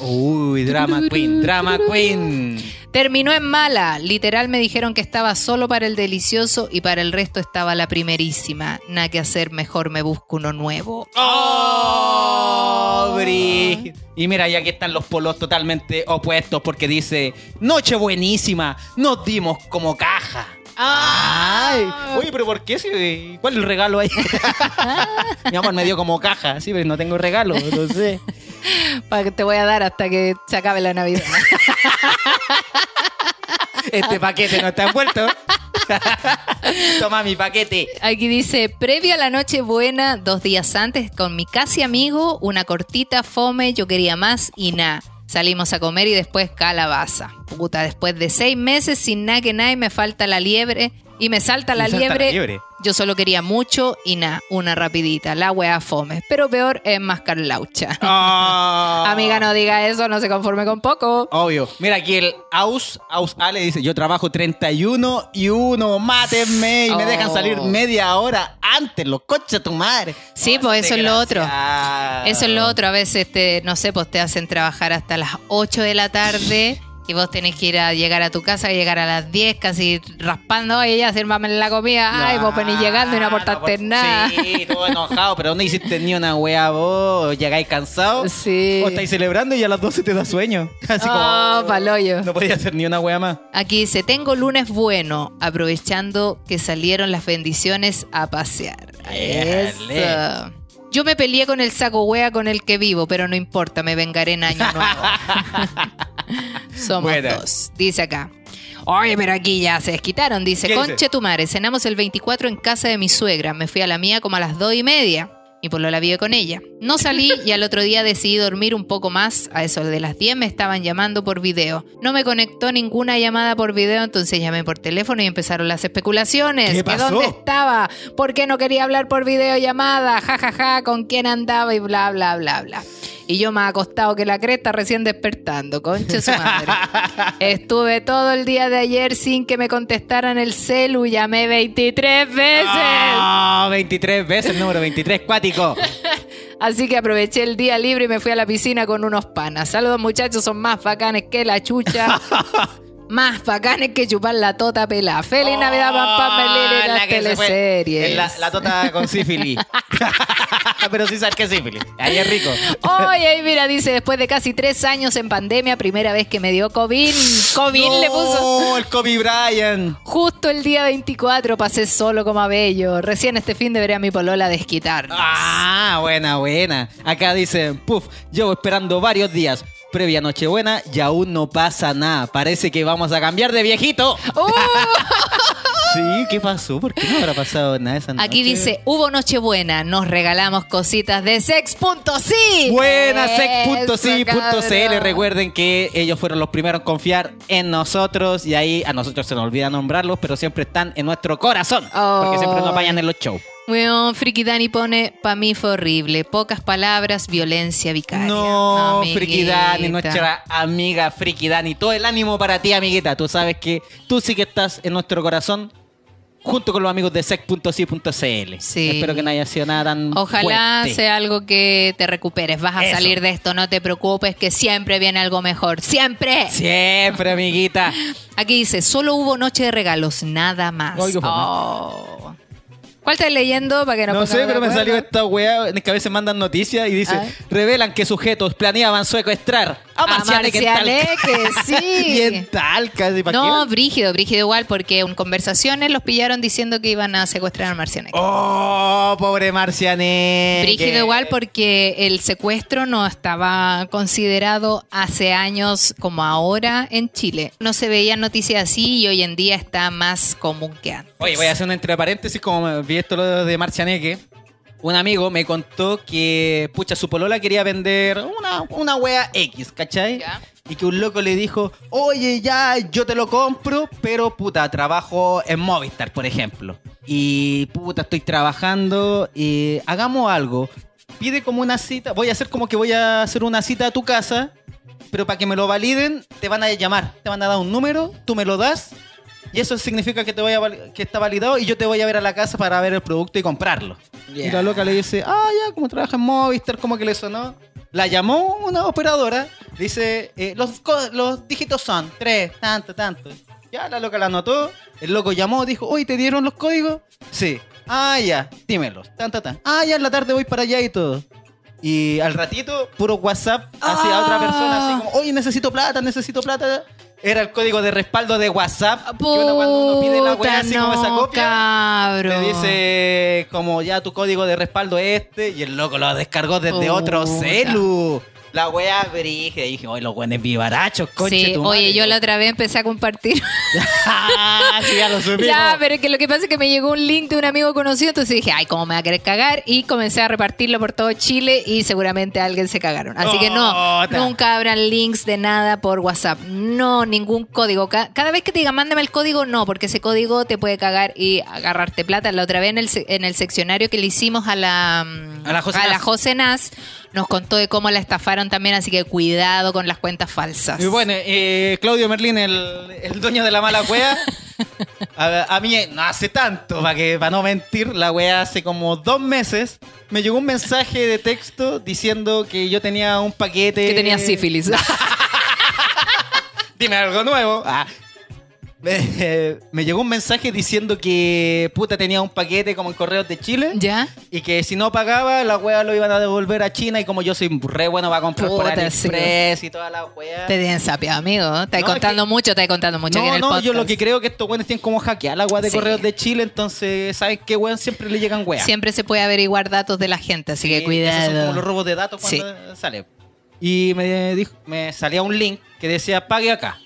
Uy, drama queen, drama queen. Terminó en mala. Literal me dijeron que estaba solo para el delicioso y para el resto estaba la primerísima. Nada que hacer, mejor me busco uno nuevo. ¡Oh! Bri- Y mira, ya aquí están los polos totalmente opuestos porque dice, noche buenísima, nos dimos como caja. Ay, oye, pero ¿por qué? Si- ¿Cuál es el regalo ahí? Mi amor me dio como caja, sí, pero no tengo regalo, no sé. Para que te voy a dar hasta que se acabe la Navidad. Este paquete no está envuelto. Toma mi paquete. Aquí dice, previo a la noche buena, dos días antes, con mi casi amigo, una cortita fome, yo quería más y nada. Salimos a comer y después calabaza. Puta, después de seis meses sin nada que nada y me falta la liebre. Y me salta la Me salta la liebre. Yo solo quería mucho y nada, una rapidita. La wea fome. Pero peor es más Carlaucha. Ah. Amiga, no diga eso, no se conforme con poco. Obvio. Mira aquí el Aus, Aus Ale dice, yo trabajo 31 y uno, mátenme y me Oh. dejan salir media hora antes, los coches de tu madre. Sí, Oh, pues eso es lo otro. Eso es lo otro. A veces, te, no sé, pues te hacen trabajar hasta las 8 de la tarde y vos tenés que ir a llegar a tu casa, llegar a las 10 casi raspando. Oye, ya sírvame la comida. Ay, vos venís llegando y no aportaste por- nada. Sí, todo enojado, pero no hiciste ni una wea vos, llegáis cansado. Sí. O estáis celebrando y a las 12 te da sueño. Así Oh, como... paloyo. No podía hacer ni una wea más. Aquí dice, tengo lunes bueno, aprovechando que salieron las bendiciones a pasear. Eso. Yo me peleé con el saco wea con el que vivo, pero no importa, me vengaré en año nuevo. Somos dos. Dice acá. Oye, pero aquí ya se desquitaron. Dice, ¿Qué dice? conche tu madre, cenamos el 24 en casa de mi suegra. Me fui a la mía como a las dos y media. Y por lo la vive con ella. No salí y al otro día decidí dormir un poco más. A eso de las 10 me estaban llamando por video. No me conectó ninguna llamada por video, entonces llamé por teléfono y empezaron las especulaciones. ¿Qué ¿Que pasó? dónde estaba? ¿Por qué no quería hablar por videollamada? Ja, ja, ja, con quién andaba y bla, bla, bla, bla. Y yo más acostado que la cresta recién despertando, conche su madre. Estuve todo el día de ayer sin que me contestaran el celu, llamé 23 veces. Ah, 23 veces el número 23, cuático. Así que aproveché el día libre y me fui a la piscina con unos panas. Saludos muchachos, son más bacanes que la chucha. más bacanes que chupar la tota pelada. Feliz Navidad, pam, pam, las Oh, La teleseries. Es La, la tota con sífilis. Pero sí sabes que es sífilis. Ahí es rico. Oye, mira, dice, después de casi tres años en pandemia, primera vez que me dio COVID. COVID le puso. No, el Kobe Bryant. Justo el día 24 pasé solo como a bello. Recién este fin debería mi polola desquitar. Ah, buena, buena. Acá dicen, puf, llevo esperando varios días. Previa Nochebuena y aún no pasa nada. Parece que vamos a cambiar de viejito. ¡Uh! Sí, ¿qué pasó? ¿Por qué no habrá pasado nada esa noche? Aquí dice, hubo Nochebuena, nos regalamos cositas de sex.sí. Buena, cabrón. Recuerden que ellos fueron los primeros en confiar en nosotros y ahí a nosotros se nos olvida nombrarlos, pero siempre están en nuestro corazón. Porque siempre nos vayan en los shows. Weón, Friki Dani pone, pa' mí fue horrible. Pocas palabras, violencia vicaria. No, amiguita. Friki Dani, nuestra amiga Friki Dani. Todo el ánimo para ti, amiguita. Tú sabes que tú sí que estás en nuestro corazón junto con los amigos de sec.si.cl. Sí. Espero que no haya sido nada tan Ojalá fuerte. sea algo que te recuperes. Vas a Eso. salir de esto, no te preocupes, que siempre viene algo mejor. ¡Siempre! Siempre, amiguita. Aquí dice, solo hubo noche de regalos, nada más. Oh. ¿Cuál estás leyendo para que no No sé, pero me salió esta weá en que a veces mandan noticias y dice: Ay. revelan que sujetos planeaban secuestrar a A Marcianeque en Talca. Marcianeque, sí. y en Talca, ¿sí, No, qué? brígido, brígido igual, porque en conversaciones los pillaron diciendo que iban a secuestrar a Marcianeque. Oh, pobre Marcianeque. Brígido igual porque el secuestro no estaba considerado hace años como ahora en Chile. No se veían noticias así y hoy en día está más común que antes. Oye, voy a hacer un entre paréntesis, como me lo de Marcianeque. Un amigo me contó que, pucha, su polola quería vender una, una wea X, ¿cachai? Ya. Y que un loco le dijo, oye, ya, yo te lo compro, pero puta, trabajo en Movistar, por ejemplo. Y puta, estoy trabajando, y hagamos algo. Pide como una cita, voy a hacer como que voy a hacer una cita a tu casa, pero para que me lo validen, te van a llamar, te van a dar un número, tú me lo das, y eso significa que te voy a que está validado y yo te voy a ver a la casa para ver el producto y comprarlo. Y la loca le dice, ah, ya, como trabaja en Movistar, como que le sonó. La llamó una operadora, dice, eh, los, los dígitos son tres, tanto, tanto. Ya, la loca la anotó, el loco llamó, dijo, oye, ¿te dieron los códigos? Sí. Ah, ya, dímelos, tan, tan, tan. Ah, ya, en la tarde voy para allá y todo. Y al ratito, puro WhatsApp hacia Ah. otra persona, así como, oye, necesito plata, necesito plata. Era el código de respaldo de WhatsApp. que uno cuando uno pide la weá así como esa copia. cabro. Te dice como ya tu código de respaldo es este y el loco lo descargó desde otro Puta. celu. La wea brígida. Y dije, oye, los buenos vivarachos, conche Sí, tu oye, madre". yo la otra vez empecé a compartir. Ah, sí, ya lo supimos. ya, pero es que lo que pasa es que me llegó un link de un amigo conocido, entonces dije, ay, ¿cómo me va a querer cagar? Y comencé a repartirlo por todo Chile y seguramente a alguien se cagaron. Así que no, Ota. nunca abran links de nada por WhatsApp. No, ningún código. Ca- Cada vez que te digan, mándame el código, no, porque ese código te puede cagar y agarrarte plata. La otra vez en el, en el seccionario que le hicimos a la, mm, A la José a la. José Nas, nos contó de cómo la estafaron también, así que cuidado con las cuentas falsas. Y bueno, eh, Claudio Merlín, el, el dueño de la mala wea. A, a mí no hace tanto, para que para no mentir, la wea hace como dos meses me llegó un mensaje de texto diciendo que yo tenía un paquete. que tenía sífilis. Dime algo nuevo. Ah. Me, me llegó un mensaje diciendo que puta tenía un paquete como en Correos de Chile ¿Ya? y que si no pagaba, la wea lo iban a devolver a China y como yo soy re bueno para comprar por Puta, AliExpress y toda la wea. Te tienen sapiado, amigo. Estás No, contando que- mucho, estás contando mucho aquí en No, el no, yo podcast. lo que creo que estos weones tienen como hackear la wea de Sí. Correos de Chile, entonces, ¿sabes qué weón? Siempre le llegan weas. Siempre se puede averiguar datos de la gente, así que Sí, Esos son como los cuidado. robos de datos cuando sale. Y me dijo, me salía un link que decía pague acá.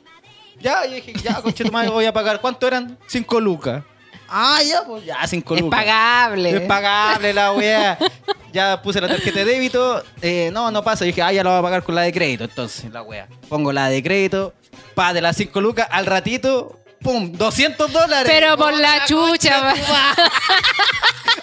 Ya, yo dije, ya, conche tu madre, voy a pagar. ¿Cuánto eran? Cinco lucas. Ah, ya, pues ya, cinco Es lucas. pagable. Es pagable la wea. ya puse la tarjeta de débito. eh, no, no pasa. Yo dije, ah, ya lo voy a pagar con la de crédito. Entonces, la wea. Pongo la de crédito. Pa, de las cinco lucas. Al ratito, pum, 200 dólares. Pero por la chucha, de.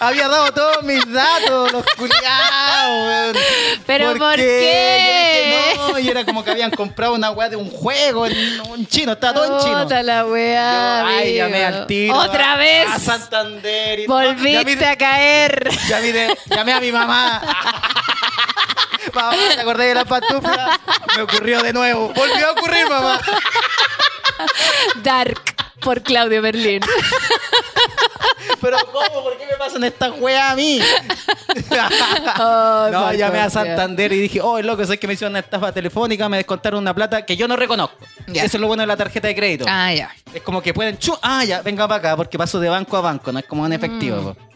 Había dado todos mis datos, los culiados. ¿Pero por qué? qué? Yo dije, no, y era como que habían comprado una weá de un juego en un chino, está todo en chino. Puta la Yo, weá. ay, llamé al tiro. Otra a- vez. A Santander. y. Volviste Llamé- a caer. Llamé, llamé a mi mamá. mamá, ¿te acordás de la pantufla? Me ocurrió de nuevo. Volvió a ocurrir, mamá. Dark por Claudio Berlín. Pero ¿cómo? ¿Por qué me pasan estas weas a mí? Ay, no, llamé a. Santander y dije, oh, loco, sé que me hicieron una estafa telefónica, me descontaron una plata que yo no reconozco. Ya. Eso es lo bueno de la tarjeta de crédito. Ah, ya. Es como que pueden, chu, ah, ya, venga para acá, porque paso de banco a banco, no es como en efectivo. po.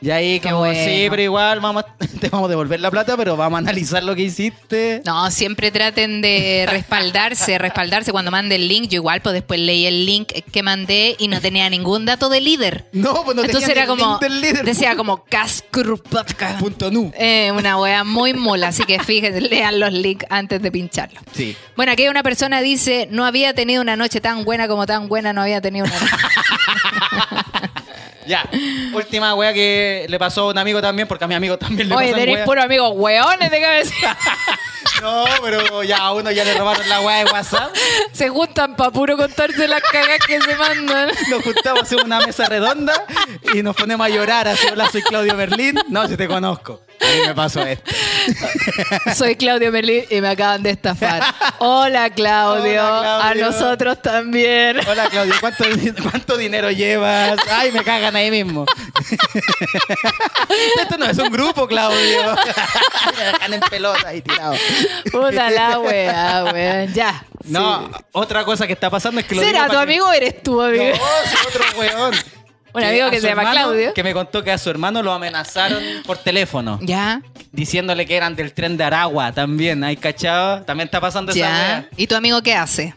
Y ahí. Qué como, bueno. sí, pero igual vamos te vamos a devolver la plata, pero vamos a analizar lo que hiciste. No, siempre traten de respaldarse, respaldarse cuando mande el link. Yo igual, pues después leí el link que mandé y no tenía ningún dato de líder. No, pues no Entonces tenía era el como, link del líder. decía como Cascrupatka. Punto nu. Eh, una wea muy mola, así que fíjense, lean los links antes de pincharlo. Sí. Bueno, aquí una persona dice, no había tenido una noche tan buena como tan buena no había tenido una noche. Ya. Última wea que le pasó a un amigo también, porque a mi amigo también le Oye, pasan tenéis weas. puro amigo hueones de cabeza. No, pero ya a uno ya le robaron la weá de WhatsApp. Se juntan para puro contarse las cagas que se mandan. Nos juntamos en una mesa redonda y nos ponemos a llorar. Así, hola, soy Claudio Berlín. No, si te conozco. A mí me pasó esto. Soy Claudio Merlín y me acaban de estafar. Hola Claudio, Hola, a Claudio. nosotros también. Hola, Claudio. ¿Cuánto, cuánto dinero llevas? Ay, me cagan ahí mismo. Esto no es un grupo, Claudio. Me dejan en pelota ahí tirado. Puta la wea, weón. Ya. No, sí. otra cosa que está pasando es que lo ¿Será tu amigo o eres tú, No, amigo? es otro weón. Un amigo que se llama hermano, Claudio. Que me contó que a su hermano lo amenazaron por teléfono. Ya, Diciéndole que eran del tren de Aragua también. ¿Hay cachado? También está pasando esa wea. ¿Y tu amigo qué hace?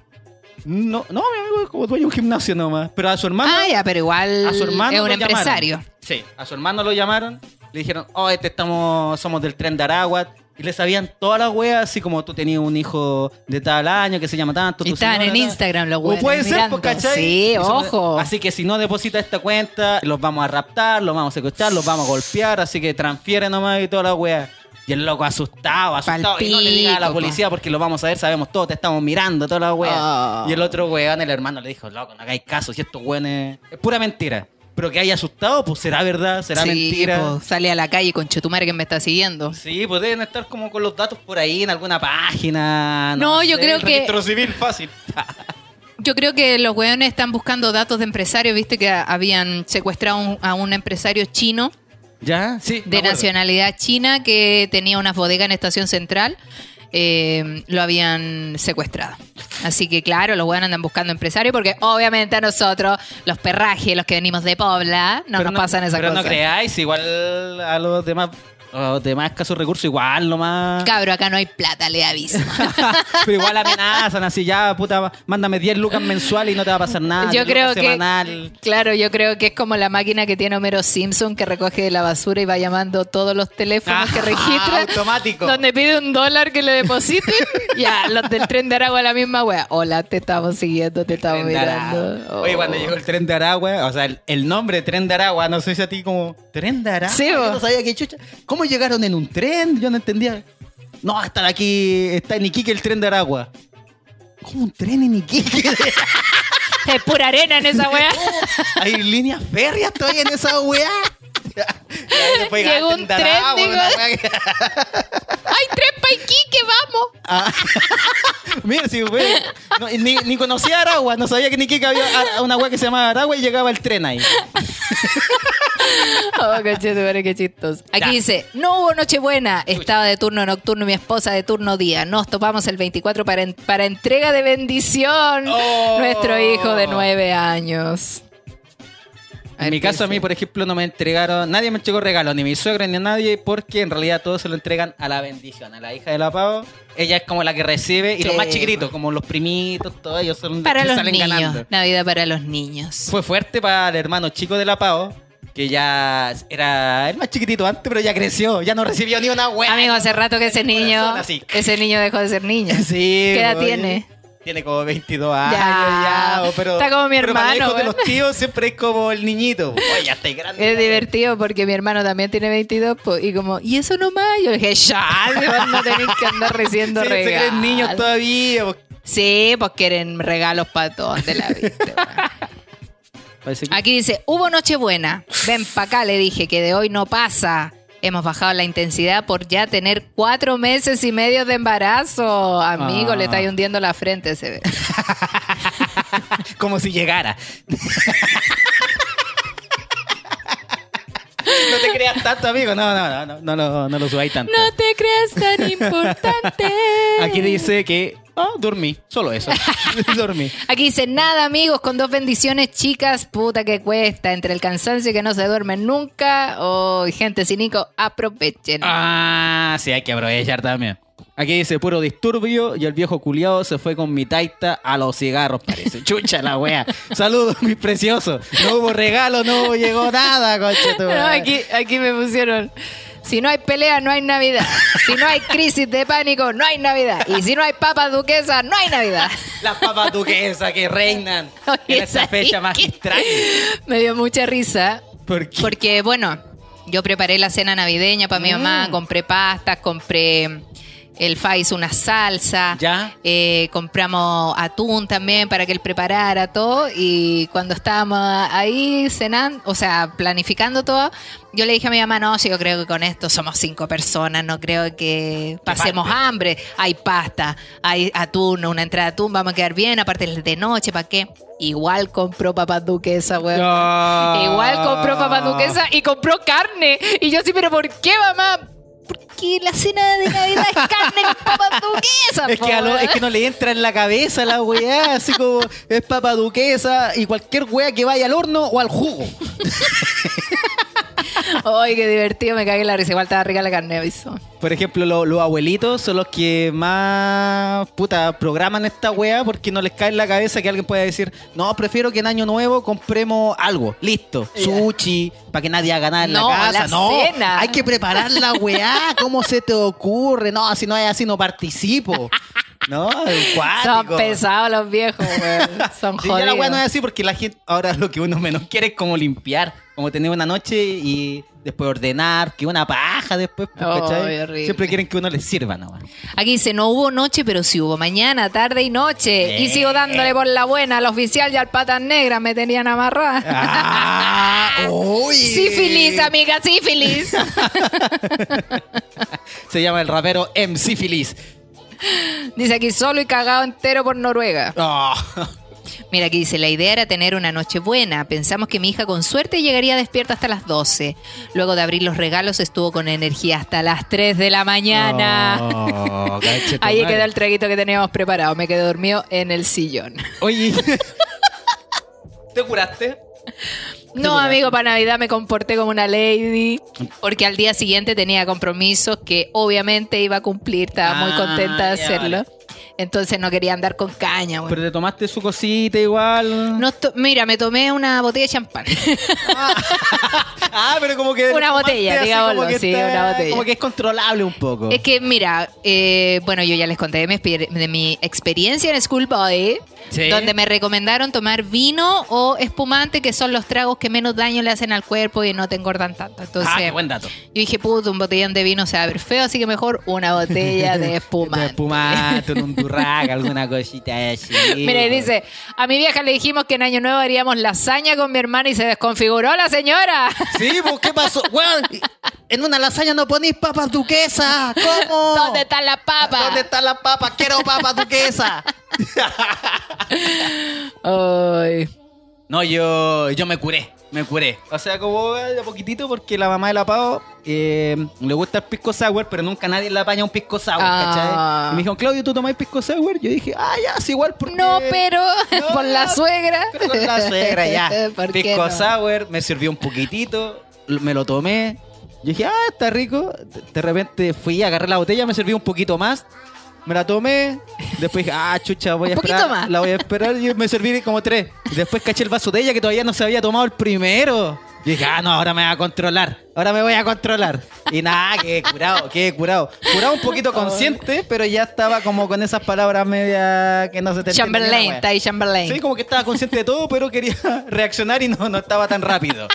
No, no, mi amigo es como dueño de un gimnasio nomás. Pero a su hermano. Ah, ya, pero igual a su hermano es un llamaron. empresario. Sí, a su hermano lo llamaron. Le dijeron, oh, este estamos, somos del tren de Aragua. Y le sabían todas las weas, así como tú tenías un hijo de tal año que se llama tanto. Y estaban en. Instagram los O weones puede ser, mirando. ¿cachai? Sí, ojo. Así que si no deposita esta cuenta, los vamos a raptar, los vamos a secuestrar, los vamos a golpear. Así que transfiere nomás y toda la wea. Y el loco asustado, asustado. Y no le diga a la Palpico, policía porque lo vamos a ver, sabemos todo, te estamos mirando, toda la wea. Ah. Y el otro weón, el hermano, le dijo, loco, no hagáis caso, si estos weones. Es pura mentira. Pero que haya asustado, pues será verdad, será Sí, mentira. po, sale a la calle con Chetumare que me está siguiendo. Sí, pues deben estar como con los datos por ahí en alguna página. No, yo creo el que- Registro civil fácil. Yo creo que los weones están buscando datos de empresarios. Viste que habían secuestrado a un empresario chino ¿Ya? Sí. de nacionalidad china que tenía unas bodegas en Estación Central. Eh, lo habían secuestrado. Así que claro, los weones andan buscando empresarios porque obviamente a nosotros, los perrajes, los que venimos de Pobla, no Pero nos pasan esas pero cosas. no creáis, igual a los demás, a los demás escasos recursos, igual nomás. Cabro, acá no hay plata, le aviso. pero igual amenazan así, ya, puta, mándame 10 lucas mensuales y no te va a pasar nada. yo 10 creo lucas que semanal. claro yo creo que es como la máquina que tiene Homero Simpson que recoge de la basura y va llamando todos los teléfonos que Ah, registra automático. donde pide un dólar que le deposite ya los del tren de Aragua la misma wea hola te estamos siguiendo te estamos de mirando Oye, Oh. cuando llegó el tren de Aragua, o sea, el, el nombre Tren de Aragua, no sé si a ti como Tren de Aragua. Sí, yo vos. no sabía qué chucha. ¿Cómo llegaron en un tren? Yo no entendía. No, hasta aquí está en Iquique el tren de Aragua. ¿Cómo un tren en Iquique? es pura arena en esa wea Hay líneas férreas todavía en esa weá. Llegó un tren, digo. una weá que- ¡Ay, tres pa' Iquique, vamos! Ah. Mira, sí, güey. No, ni, ni conocía Aragua, no sabía que en Iquique había una weá que se llamaba Aragua y llegaba el tren ahí. Oh, conchetumare, qué chistoso. Aquí Ya. dice, no hubo Nochebuena, estaba de turno nocturno y mi esposa de turno día. Nos topamos el 24 para, en- para entrega de bendición. Oh. Nuestro hijo de nueve años. En ver mi caso, a mí, por ejemplo, no me entregaron, nadie me entregó regalo, ni mi suegro ni a nadie, porque en realidad todos se lo entregan a la bendición, a la hija de la pavo. Ella es como la que recibe, y los Sí, más chiquititos, como los primitos, todos ellos son los Para que los salen niños. ganando. Navidad para los niños. Fue fuerte para el hermano chico de la pavo, que ya era el más chiquitito antes, pero ya creció, ya no recibió ni una hueá. Amigo, hace rato que ese niño, ese niño dejó de ser niño. Sí, ¿Qué edad oye. tiene? Tiene como 22 años Ya. pero Está como mi pero para hermano, hijos de ¿verdad? los tíos siempre es como el niñito. Oye, ya estoy grande. Es divertido porque mi hermano también tiene 22 po, y como, ¿y eso nomás? Yo le dije, ya, no tenéis que andar recibiendo Sí, se regalos. creen niños todavía. pues. Sí, pues quieren regalos para todos de la vida. Aquí dice, hubo Nochebuena. Ven pa' acá, le dije que de hoy no pasa. Hemos bajado la intensidad por ya tener cuatro meses y medio de embarazo. Amigo, Ah. le está hundiendo la frente, se ve. Como si llegara. no te creas tanto, amigo. No, no, no, no, no, lo- no lo subáis tanto. No te creas tan importante. Aquí dice que ah, dormí, solo eso. dormí. Aquí dice, nada amigos, con dos bendiciones chicas, puta que cuesta, entre el cansancio y que no se duermen nunca, oh, gente cínico, aprovechen. Ah, sí, hay que aprovechar también. Aquí dice puro disturbio y el viejo culiado se fue con mi taita a los cigarros, parece. Chucha la wea. Saludos, mis preciosos. No hubo regalo, no llegó nada, conche tu No, aquí, aquí me pusieron, si no hay pelea, no hay Navidad. Si no hay crisis de pánico, no hay Navidad. Y si no hay papas duquesas, no hay Navidad. Las papas duquesas que reinan Oye, en ¿sabes fecha qué? magistral. Me dio mucha risa. ¿Por qué? Porque, bueno, yo preparé la cena navideña para mi Mm. mamá, compré pastas, compré El Fa hizo una salsa. Ya. Eh, compramos atún también para que él preparara todo. Y cuando estábamos ahí cenando, o sea, planificando todo, yo le dije a mi mamá, no, si yo creo que con esto somos cinco personas, no creo que pasemos hambre. Hay pasta, hay atún, una entrada de atún, vamos a quedar bien, aparte es de noche, ¿para qué? Igual compró papas duquesa, weón. No. Igual compró papas duquesa y compró carne. Y yo sí, pero ¿por qué, mamá? Porque la cena de Navidad es carne con papas duquesa. Es que, a lo- es que no le entra en la cabeza la weá, así como es papa duquesa y cualquier weá que vaya al horno o al jugo. Ay, qué divertido, me cagué la risa. Igual estaba rica la carne, aviso. Por ejemplo, lo- los abuelitos son los que más puta programan esta weá porque no les cae en la cabeza que alguien pueda decir, no, prefiero que en año nuevo compremos algo, listo, sushi, para que nadie haga nada en No, la casa. la no, cena. hay que preparar la weá, ¿cómo se te ocurre? No, si no es así no participo. No, Son pesados los viejos, weón. Son Sí, ya la no es jodidos. así porque la gente ahora lo que uno menos quiere es como limpiar, como tener una noche y después ordenar, que una paja después, pues, horrible. Siempre quieren que uno les sirva nomás. Aquí dice, no hubo noche, pero sí hubo mañana, tarde y noche. Y sigo dándole por la buena al oficial y al patas negras me tenían amarrada. Ah, uy. sífilis, amiga, sífilis. Se llama el rapero MC Feliz. Dice aquí, solo y cagado entero por Noruega. Oh. Mira, aquí dice, la idea era tener una noche buena. Pensamos que mi hija con suerte llegaría despierta hasta las 12. Luego de abrir los regalos estuvo con energía hasta las 3 de la mañana. Oh, Ahí quedó el traguito que teníamos preparado. Me quedé dormido en el sillón. Oye. ¿Te curaste? No, amigo, para Navidad me comporté como una lady, porque al día siguiente tenía compromisos que obviamente iba a cumplir, estaba muy Ah, contenta de hacerlo. Entonces no quería andar con caña. güey. Pero te tomaste su cosita igual. No to- Mira, me tomé una botella de champán. Ah, pero como que. Una tomaste botella, así digámoslo, como que sí, está- una botella. Como que es controlable un poco. es que, mira, eh, bueno, yo ya les conté de mi, exper- de mi experiencia en Schoolboy, Sí. donde me recomendaron tomar vino o espumante, que son los tragos que menos daño le hacen al cuerpo y no te engordan tanto. Entonces, ah, qué buen dato. Yo dije, puto, un botellón de vino se va a ver feo, así que mejor una botella de espumante. De espumante, un durraga, alguna cosita así. Mira, y dice, a mi vieja le dijimos que en Año Nuevo haríamos lasaña con mi hermana y se desconfiguró la señora. Sí, pues, ¿qué pasó? Weón, en una lasaña no ponéis papas duquesas. ¿Cómo? ¿Dónde están las papas? ¿Dónde están las papas? Quiero papas duquesas. Ay. No, yo, yo me curé, me curé. O sea, como de a poquitito, porque la mamá de la Pau eh, le gusta el pisco sour, pero nunca nadie le apaña un pisco sour, Ah. ¿cachai? Y me dijeron, Claudio, ¿tú tomás pisco sour? Yo dije, ah, ya, es igual porque... No, pero No, por la suegra. Pero con la suegra, ya. ¿Por qué Pisco no? sour, me sirvió un poquitito, me lo tomé. Yo dije, ah, está rico. De- De repente fui, agarré la botella, me sirvió un poquito más. Me la tomé. Después dije, ah, chucha, voy a Un esperar. más. La voy a esperar. Y me serví como tres. Y después caché el vaso de ella que todavía no se había tomado el primero. Y dije, ah, no, ahora me voy a controlar. Ahora me voy a controlar. Y nada, quedé curado, quedé curado. Curado un poquito consciente, pero ya estaba como con esas palabras medias que no se te Chamberlain, está ahí Chamberlain. Sí, como que estaba consciente de todo, pero quería reaccionar y no, no estaba tan rápido.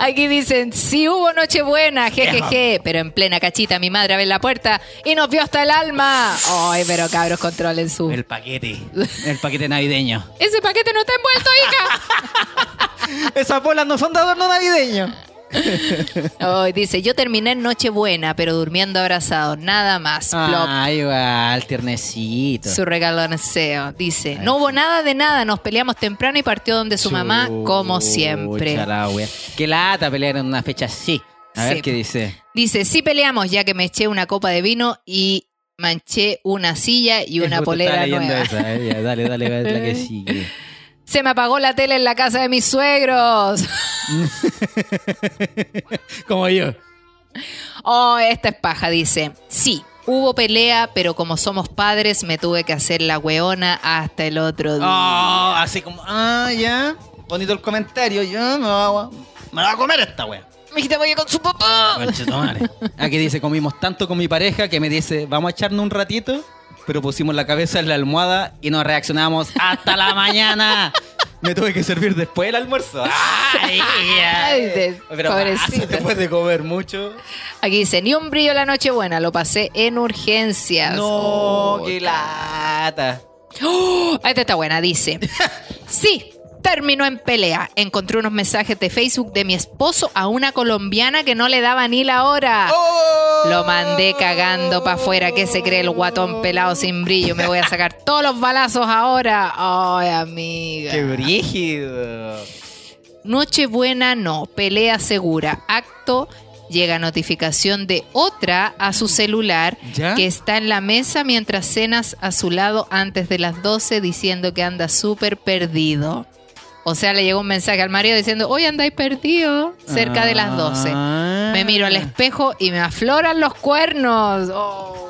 Aquí dicen, sí hubo Nochebuena, jejeje, pero en plena cachita mi madre abre la puerta y nos vio hasta el alma. Ay, pero cabros, controlen su... El paquete, el paquete navideño. Ese paquete no está envuelto, hija. Esas bolas no son de adorno navideño. Ay, dice, yo terminé en Nochebuena, pero durmiendo abrazado, nada más. Ah, igual, tiernecito. Su regalo de deseo. Dice, no hubo nada de nada, nos peleamos temprano y partió donde su mamá, como siempre. Wea. Qué lata pelear en una fecha así. A Sí. ver qué dice. Dice, sí peleamos ya que me eché una copa de vino y manché una silla y una polera nueva. esa, eh, ya, dale, dale, dale, la que sigue. Se me apagó la tele en la casa de mis suegros. Como yo. Oh, esta es paja, dice. Sí, hubo pelea, pero como somos padres, me tuve que hacer la weona hasta el otro día. Oh, así como, ah, ya. Bonito el comentario. Yo me voy a, me voy a comer esta wea. Mijita, voy con su papá. Aquí dice, comimos tanto con mi pareja que me dice, vamos a echarnos un ratito, pero pusimos la cabeza en la almohada y nos reaccionamos hasta la mañana. Me tuve que servir después del almuerzo. ¡Ay! Ay, de- Pero pobrecito. después de comer mucho. Aquí dice, ni un brillo la noche buena, lo pasé en urgencias. No, Oh, qué lata. ¡Oh! Esta está buena, dice. Sí, terminó en pelea. Encontré unos mensajes de Facebook de mi esposo a una colombiana que no le daba ni la hora. ¡Oh! Lo mandé cagando para afuera. ¿Qué se cree el guatón pelado sin brillo? Me voy a sacar todos los balazos ahora. Ay, amiga. ¡Qué brígido! Nochebuena no, pelea segura. Acto, llega notificación de otra a su celular ¿Ya? que está en la mesa mientras cenas a su lado antes de las 12 diciendo que anda súper perdido. O sea, le llegó un mensaje al marido diciendo, hoy andáis perdido, cerca de las 12. Ah. Me miro al espejo y me afloran los cuernos. Oh.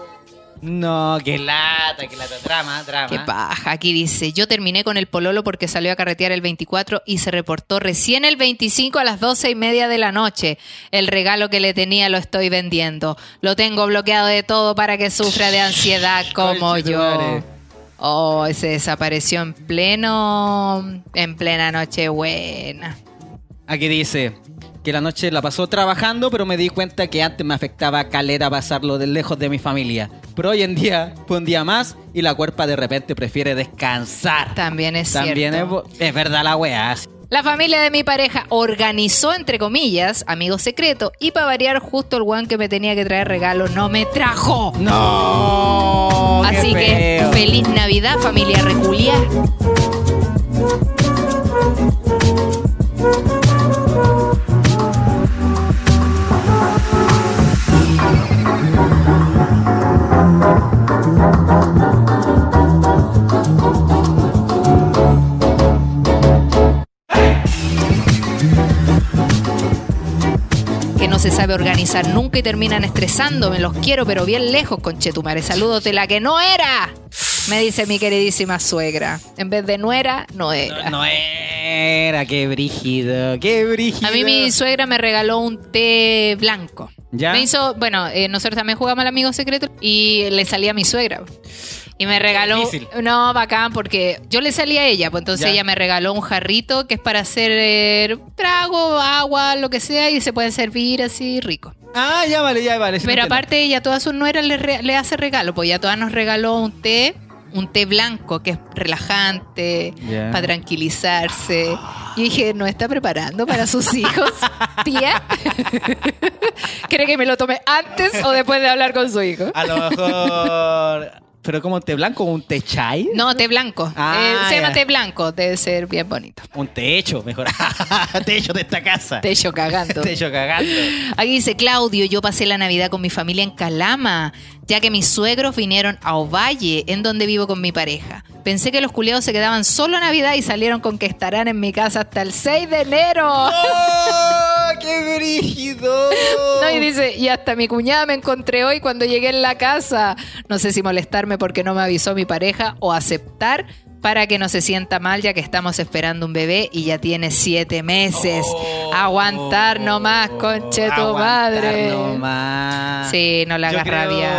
No, qué lata, qué lata. Drama, drama. Qué paja. Aquí dice, yo terminé con el pololo porque salió a carretear el 24 y se reportó recién el 25 a las 12 y media de la noche. El regalo que le tenía lo estoy vendiendo. Lo tengo bloqueado de todo para que sufra de ansiedad como yo. Oh, se desapareció en pleno, en plena noche buena. Aquí dice que la noche la pasó trabajando, pero me di cuenta que antes me afectaba calera pasarlo de lejos de mi familia. Pero hoy en día fue un día más y la cuerpa de repente prefiere descansar. También es También es, cierto. es verdad la weá. La familia de mi pareja organizó, entre comillas, amigo secreto, y para variar, justo el weón que me tenía que traer regalo no me trajo. No. qué Así que feo. feliz Navidad, familia Reculiar. Que no se sabe organizar nunca y terminan estresándome. Los quiero, pero bien lejos, conchetumare. Saludos de la que no era. Me dice mi queridísima suegra. En vez de nuera, no era. No, no era, qué brígido, qué brígido. A mí mi suegra me regaló un té blanco. ¿Ya? Me hizo, bueno, eh, nosotros también jugamos al amigo secreto y le salía a mi suegra. Y me regaló, difícil. no, bacán, porque yo le salía a ella, pues entonces Ya. ella me regaló un jarrito que es para hacer eh, trago, agua, lo que sea, y se puede servir así rico. Ah, ya vale, ya vale. Pero aparte ella a todas sus nueras le, re- le hace regalo, pues ya todas nos regaló un té, un té blanco que es relajante, para tranquilizarse. Y dije, ¿no está preparando para sus hijos, tía? ¿Cree que me lo tome antes o después de hablar con su hijo? A lo mejor. Pero como té blanco, un té chai. No, té blanco. Ah, Eh, se llama té blanco, debe ser bien bonito. Un techo, mejor. techo de esta casa. Techo cagando. Techo cagando. Aquí dice Claudio, yo pasé la Navidad con mi familia en Calama, ya que mis suegros vinieron a Ovalle, en donde vivo con mi pareja. Pensé que los culiados se quedaban solo a Navidad y salieron con que estarán en mi casa hasta el 6 de enero. ¡Oh, qué brígido! No, y dice, y hasta mi cuñada me encontré hoy cuando llegué en la casa. No sé si molestarme porque no me avisó mi pareja o aceptar para que no se sienta mal ya que estamos esperando un bebé y ya tiene siete meses. Oh, Aguantar nomás, conche tu aguantar madre. nomás. Sí, no le Yo hagas creo- rabia.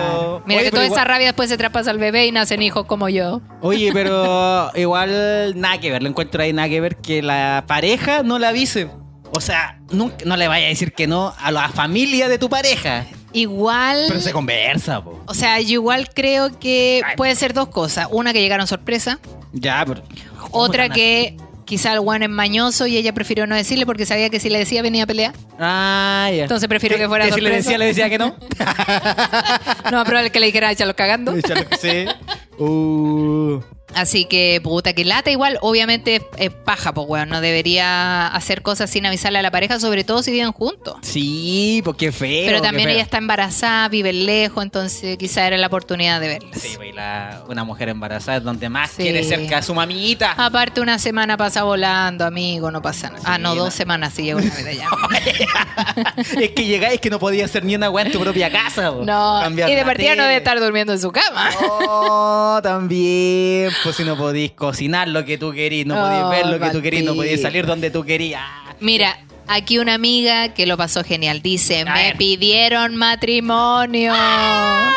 Mira Oye, que toda igual- esa rabia después se traspasa al bebé y nacen hijos como yo. Oye, pero igual nada que ver, lo encuentro ahí nada que ver que la pareja no la avise. O sea, nunca, no le vaya a decir que no a la familia de tu pareja. Igual. Pero se conversa, po. O sea, yo igual creo que puede ser dos cosas. Una que llegaron sorpresa. Ya, pero. ¿cómo Otra que quizá el guan es mañoso y ella prefirió no decirle porque sabía que si le decía venía a pelear. Ah, ya. Entonces prefiero que fuera si le sorpresa. decía, le decía que no. No, pero el que le dijera echarlos cagando. sí. Uh. Así que, puta, que lata igual, obviamente es, paja, pues, weón. No debería hacer cosas sin avisarle a la pareja, sobre todo si viven juntos. Sí, porque feo. Pero también feo. ella está embarazada, vive lejos, entonces quizá era la oportunidad de verlas. Sí, pues, la- una mujer embarazada es donde más Sí. quiere cerca a su mamita. Aparte, una semana pasa volando, amigo, no pasa nada. ah, no, dos no. semanas sí llegó Navidad ya. es que llegáis que no podía hacer ni una weá en tu propia casa. po. No, Cambiar y de partida no debe estar durmiendo en su cama. Oh, también. Pues si no podís cocinar lo que tú querís, no podís Oh, ver lo que tú querís, no podís Martín. salir donde tú querías. Ah, Mira, aquí una amiga que lo pasó genial dice, me ver. pidieron matrimonio. Ah,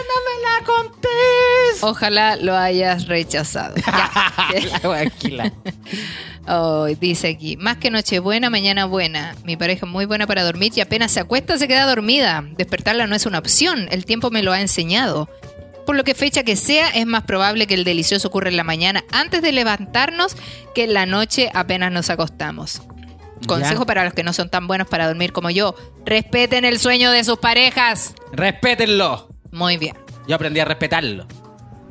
no me la contés. Ojalá lo hayas rechazado. Ya. Oh, dice aquí, más que Nochebuena, mañana buena. Mi pareja es muy buena para dormir y apenas se acuesta se queda dormida. Despertarla no es una opción, el tiempo me lo ha enseñado. Por lo que fecha que sea, es más probable que el delicioso ocurra en la mañana antes de levantarnos que en la noche apenas nos acostamos. Consejo Ya. para los que no son tan buenos para dormir como yo. Respeten el sueño de sus parejas. Respétenlo. Muy bien. Yo aprendí a respetarlo.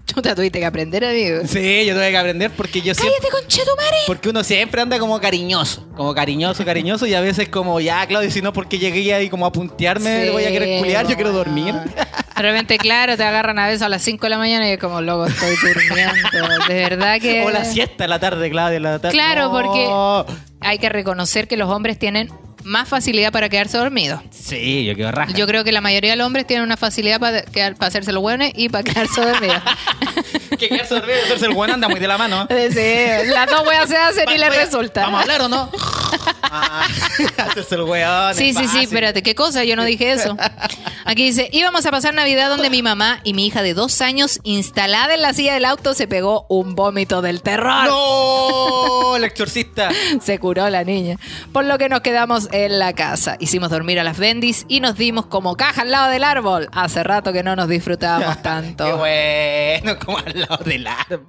Tú te tuviste que aprender, amigo. Sí, yo tuve que aprender porque yo siempre... ¡Cállate, conchetumare! Porque uno siempre anda como cariñoso, como cariñoso, cariñoso, y a veces como, ya, Claudio, si no, porque llegué ahí como a puntearme, Sí, voy a querer culiar, yo quiero dormir. De repente, claro, te agarran a veces a las 5 de la mañana y es como, loco, estoy durmiendo. De verdad que... O la siesta en la tarde, la. Claro, No. porque hay que reconocer que los hombres tienen más facilidad para quedarse dormidos. Sí, yo quiero raja. Yo creo que la mayoría de los hombres tienen una facilidad para, quedar- para hacerse los buenos y para quedarse dormidos. que dormido y hacerse el buen anda muy de la mano. sí, las dos weas se hacen y Vaya, resulta. ¿Vamos a hablar o no? Ah, hacerse el weón. Sí, sí, sí, espérate, ¿qué cosa? Yo no dije eso. Aquí dice, íbamos a pasar Navidad donde mi mamá y mi hija de dos años, instalada en la silla del auto, se pegó un vómito del terror. ¡No! El exorcista. Se curó la niña. Por lo que nos quedamos en la casa. Hicimos dormir a las bendis y nos dimos como caja al lado del árbol. Hace rato que no nos disfrutábamos Qué tanto. bueno, como al lado del árbol.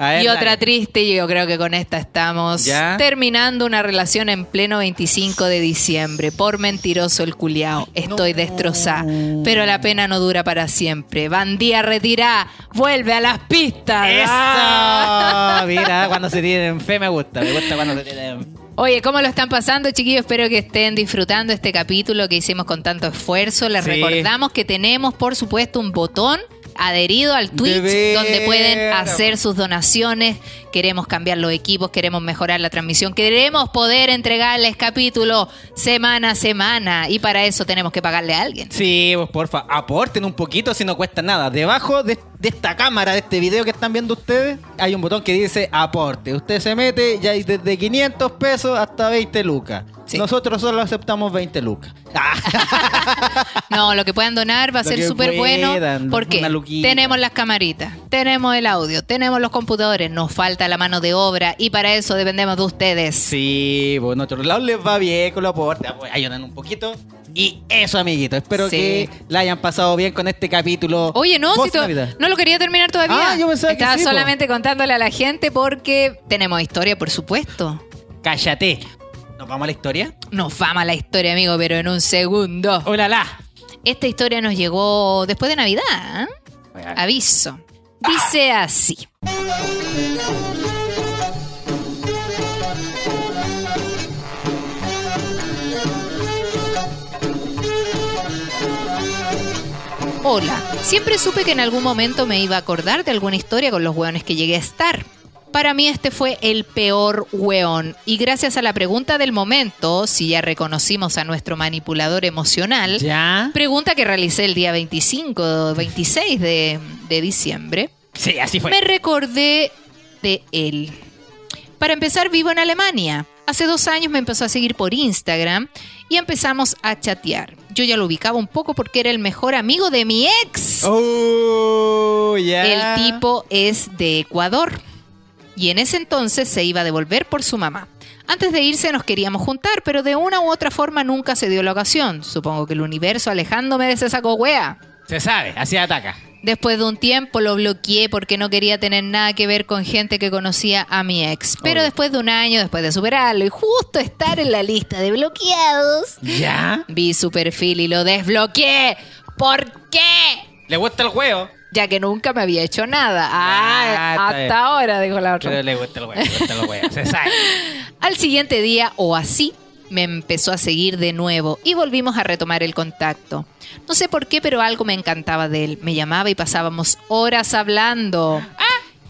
A ver, Y otra triste, y yo creo que con esta estamos ¿Ya? terminando una relación en pleno 25 de diciembre. Por mentiroso el culiao. Estoy destrozada. Pero la pena no dura para siempre. Bandía retirá. Vuelve a las pistas. Ah. Mira, cuando se tienen fe me gusta. Me gusta cuando se tienen fe. Oye, ¿cómo lo están pasando, chiquillos? Espero que estén disfrutando este capítulo que hicimos con tanto esfuerzo. Les Sí. recordamos que tenemos, por supuesto, un botón adherido al Twitch De donde pueden hacer sus donaciones. Queremos cambiar los equipos, queremos mejorar la transmisión, queremos poder entregarles capítulo semana a semana y para eso tenemos que pagarle a alguien. Sí, pues porfa, aporten un poquito si no cuesta nada. Debajo de, de esta cámara, de este video que están viendo ustedes, hay un botón que dice aporte. Usted se mete y hay desde 500 pesos hasta 20 lucas. Sí. Nosotros solo aceptamos 20 lucas. No, lo que puedan donar va a Lo ser súper bueno porque tenemos las camaritas, tenemos el audio, tenemos los computadores, nos falta la mano de obra y para eso dependemos de ustedes. Sí, pues a otros lados les va bien con los aportes. pues, Ayudan un poquito. Y eso, amiguito. Espero Sí. que la hayan pasado bien con este capítulo. Oye, no, si no lo quería terminar todavía. Ah, yo pensaba que Estaba po. solamente contándole a la gente porque tenemos historia, por supuesto. Cállate. ¿Nos vamos a la historia? Nos vamos a la historia, amigo, pero en un segundo. ¡Hola, la! Esta historia nos llegó después de Navidad. ¿eh? Aviso. Dice así. Hola, siempre supe que en algún momento me iba a acordar de alguna historia con los hueones que llegué a estar. Para mí este fue el peor hueón y gracias a la pregunta del momento, si ya reconocimos a nuestro manipulador emocional, ¿Ya? Pregunta que realicé el día 25, 26 de, de diciembre. Sí, así fue. Me recordé de él. Para empezar, vivo en Alemania. Hace dos años me empezó a seguir por Instagram y empezamos a chatear. Yo ya lo ubicaba un poco porque era el mejor amigo de mi ex. Oh, ya. El tipo es de Ecuador y en ese entonces se iba a devolver por su mamá. Antes de irse nos queríamos juntar, pero de una u otra forma nunca se dio la ocasión. Supongo que el universo alejándome de ese saco wea. Se sabe, así ataca. Después de un tiempo lo bloqueé porque no quería tener nada que ver con gente que conocía a mi ex. Pero Obvio. después de un año, después de superarlo y justo estar en la lista de bloqueados, ¿Ya? vi su perfil y lo desbloqueé. ¿Por qué? ¿Le gusta el huevo? Ya que nunca me había hecho nada. Ah, Ah, hasta bien. ahora, dijo la otra. Pero le gusta el huevo, le gusta el huevo. Se sabe. Al siguiente día, o así, me empezó a seguir de nuevo y volvimos a retomar el contacto. No sé por qué, pero algo me encantaba de él. Me llamaba y pasábamos horas hablando.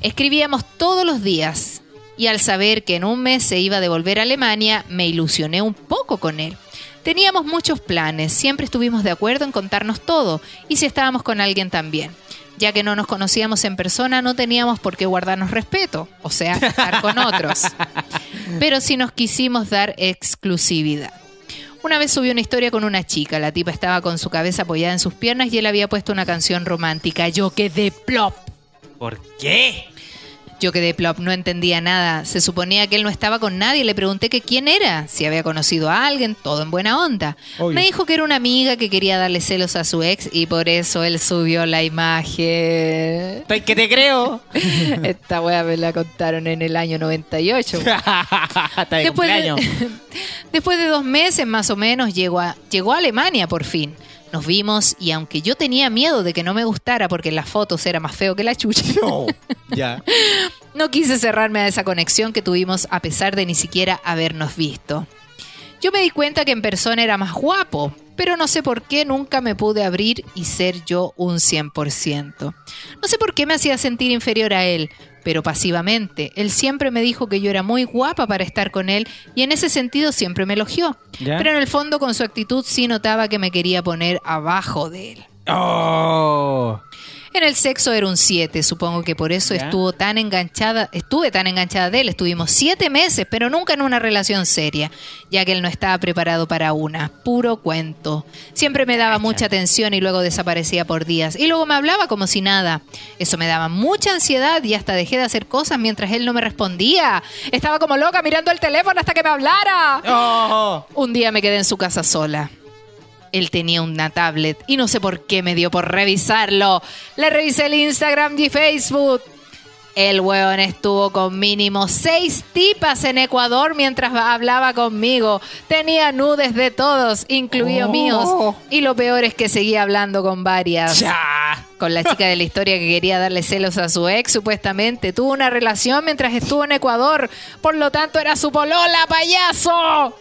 Escribíamos todos los días. Y al saber que en un mes se iba a devolver a Alemania, me ilusioné un poco con él. Teníamos muchos planes, siempre estuvimos de acuerdo en contarnos todo, y si estábamos con alguien también. Ya que no nos conocíamos en persona, no teníamos por qué guardarnos respeto, o sea, estar con otros. Pero sí nos quisimos dar exclusividad. Una vez subí una historia con una chica, la tipa estaba con su cabeza apoyada en sus piernas y él había puesto una canción romántica. Yo quedé plop. ¿Por qué? Yo quedé plop, no entendía nada. Se suponía que él no estaba con nadie. Le pregunté que quién era, si había conocido a alguien, todo en buena onda. Obvio. Me dijo que era una amiga que quería darle celos a su ex y por eso él subió la imagen. Estoy que te creo. Esta wea me la contaron en el año 98. Está de Después de, después de dos meses más o menos llegó a, llegó a Alemania por fin. Nos vimos y aunque yo tenía miedo de que no me gustara porque en las fotos era más feo que la chucha, No. Ya. no quise cerrarme a esa conexión que tuvimos a pesar de ni siquiera habernos visto. Yo me di cuenta que en persona era más guapo, pero no sé por qué nunca me pude abrir y ser yo un 100%. No sé por qué me hacía sentir inferior a él, pero pasivamente. Él siempre me dijo que yo era muy guapa para estar con él y en ese sentido siempre me elogió. ¿Ya? Pero en el fondo con su actitud sí notaba que me quería poner abajo de él. Oh. En el sexo era un 7, supongo que por eso Ya. estuvo tan enganchada, estuve tan enganchada de él, estuvimos 7 meses, pero nunca en una relación seria, ya que él no estaba preparado para una, puro cuento. Siempre me daba mucha atención y luego desaparecía por días, y luego me hablaba como si nada. Eso me daba mucha ansiedad y hasta dejé de hacer cosas mientras él no me respondía. Estaba como loca mirando el teléfono hasta que me hablara. Oh. Un día me quedé en su casa sola. Él tenía una tablet y no sé por qué me dio por revisarlo. Le revisé el Instagram y Facebook. El weón estuvo con mínimo seis tipas en Ecuador mientras hablaba conmigo. Tenía nudes de todos, incluidos Oh. míos. Y lo peor es que seguía hablando con varias. Ya. Con la chica de la historia que quería darle celos a su ex, supuestamente. Tuvo una relación mientras estuvo en Ecuador. Por lo tanto, era su polola, payaso.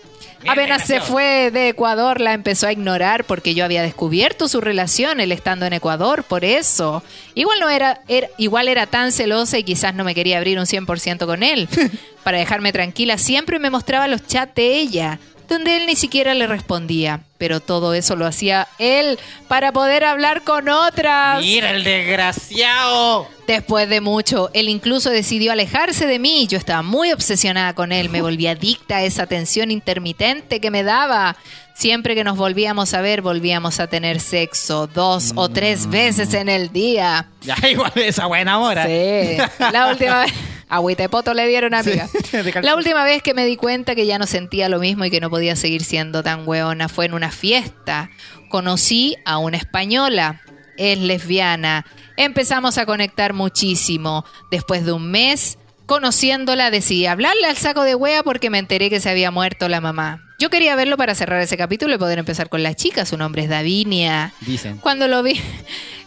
Apenas se fue de Ecuador, la empezó a ignorar porque yo había descubierto su relación, él estando en Ecuador, por eso. Igual no era, era- igual era tan celosa y quizás no me quería abrir un 100% con él. Para dejarme tranquila, siempre me mostraba los chats de ella, donde él ni siquiera le respondía. Pero todo eso lo hacía él para poder hablar con otras. Mira el desgraciado. Después de mucho, él incluso decidió alejarse de mí. Yo estaba muy obsesionada con él, me volví adicta a esa atención intermitente que me daba. Siempre que nos volvíamos a ver, volvíamos a tener sexo dos o tres veces en el día. Ya, igual esa buena hora. Sí, la última vez. Agüita de poto le dieron, amiga. Sí. La última vez que me di cuenta que ya no sentía lo mismo y que no podía seguir siendo tan hueona fue en una fiesta. Conocí a una española. Es lesbiana. Empezamos a conectar muchísimo. Después de un mes, conociéndola, decidí hablarle al saco de wea porque me enteré que se había muerto la mamá. Yo quería verlo para cerrar ese capítulo y poder empezar con la chica. Su nombre es Davinia. Dicen. Cuando lo vi,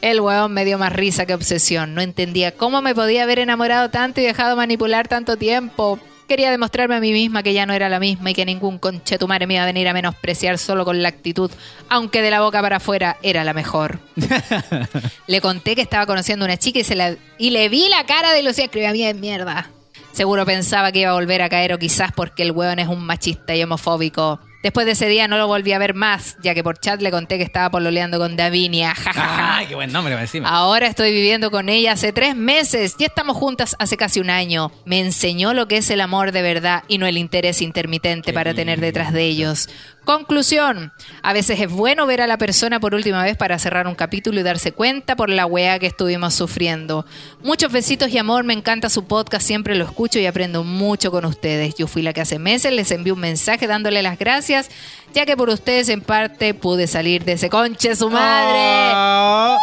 el huevón me dio más risa que obsesión. No entendía cómo me podía haber enamorado tanto y dejado manipular tanto tiempo. Quería demostrarme a mí misma que ya no era la misma y que ningún conchetumare me iba a venir a menospreciar solo con la actitud, aunque de la boca para afuera era la mejor. le conté que estaba conociendo a una chica y, se la, y le vi la cara de Lucía. Escribía bien mierda. Seguro pensaba que iba a volver a caer o quizás porque el hueón es un machista y homofóbico. Después de ese día no lo volví a ver más, ya que por chat le conté que estaba pololeando con Davinia. Ay, qué buen nombre encima. Ahora estoy viviendo con ella hace tres meses. Ya estamos juntas hace casi un año. Me enseñó lo que es el amor de verdad y no el interés intermitente Qué para tener detrás de ellos. Conclusión. A veces es bueno ver a la persona por última vez para cerrar un capítulo y darse cuenta por la weá que estuvimos sufriendo. Muchos besitos y amor. Me encanta su podcast. Siempre lo escucho y aprendo mucho con ustedes. Yo fui la que hace meses les envié un mensaje dándole las gracias, ya que por ustedes en parte pude salir de ese conche su madre. Oh,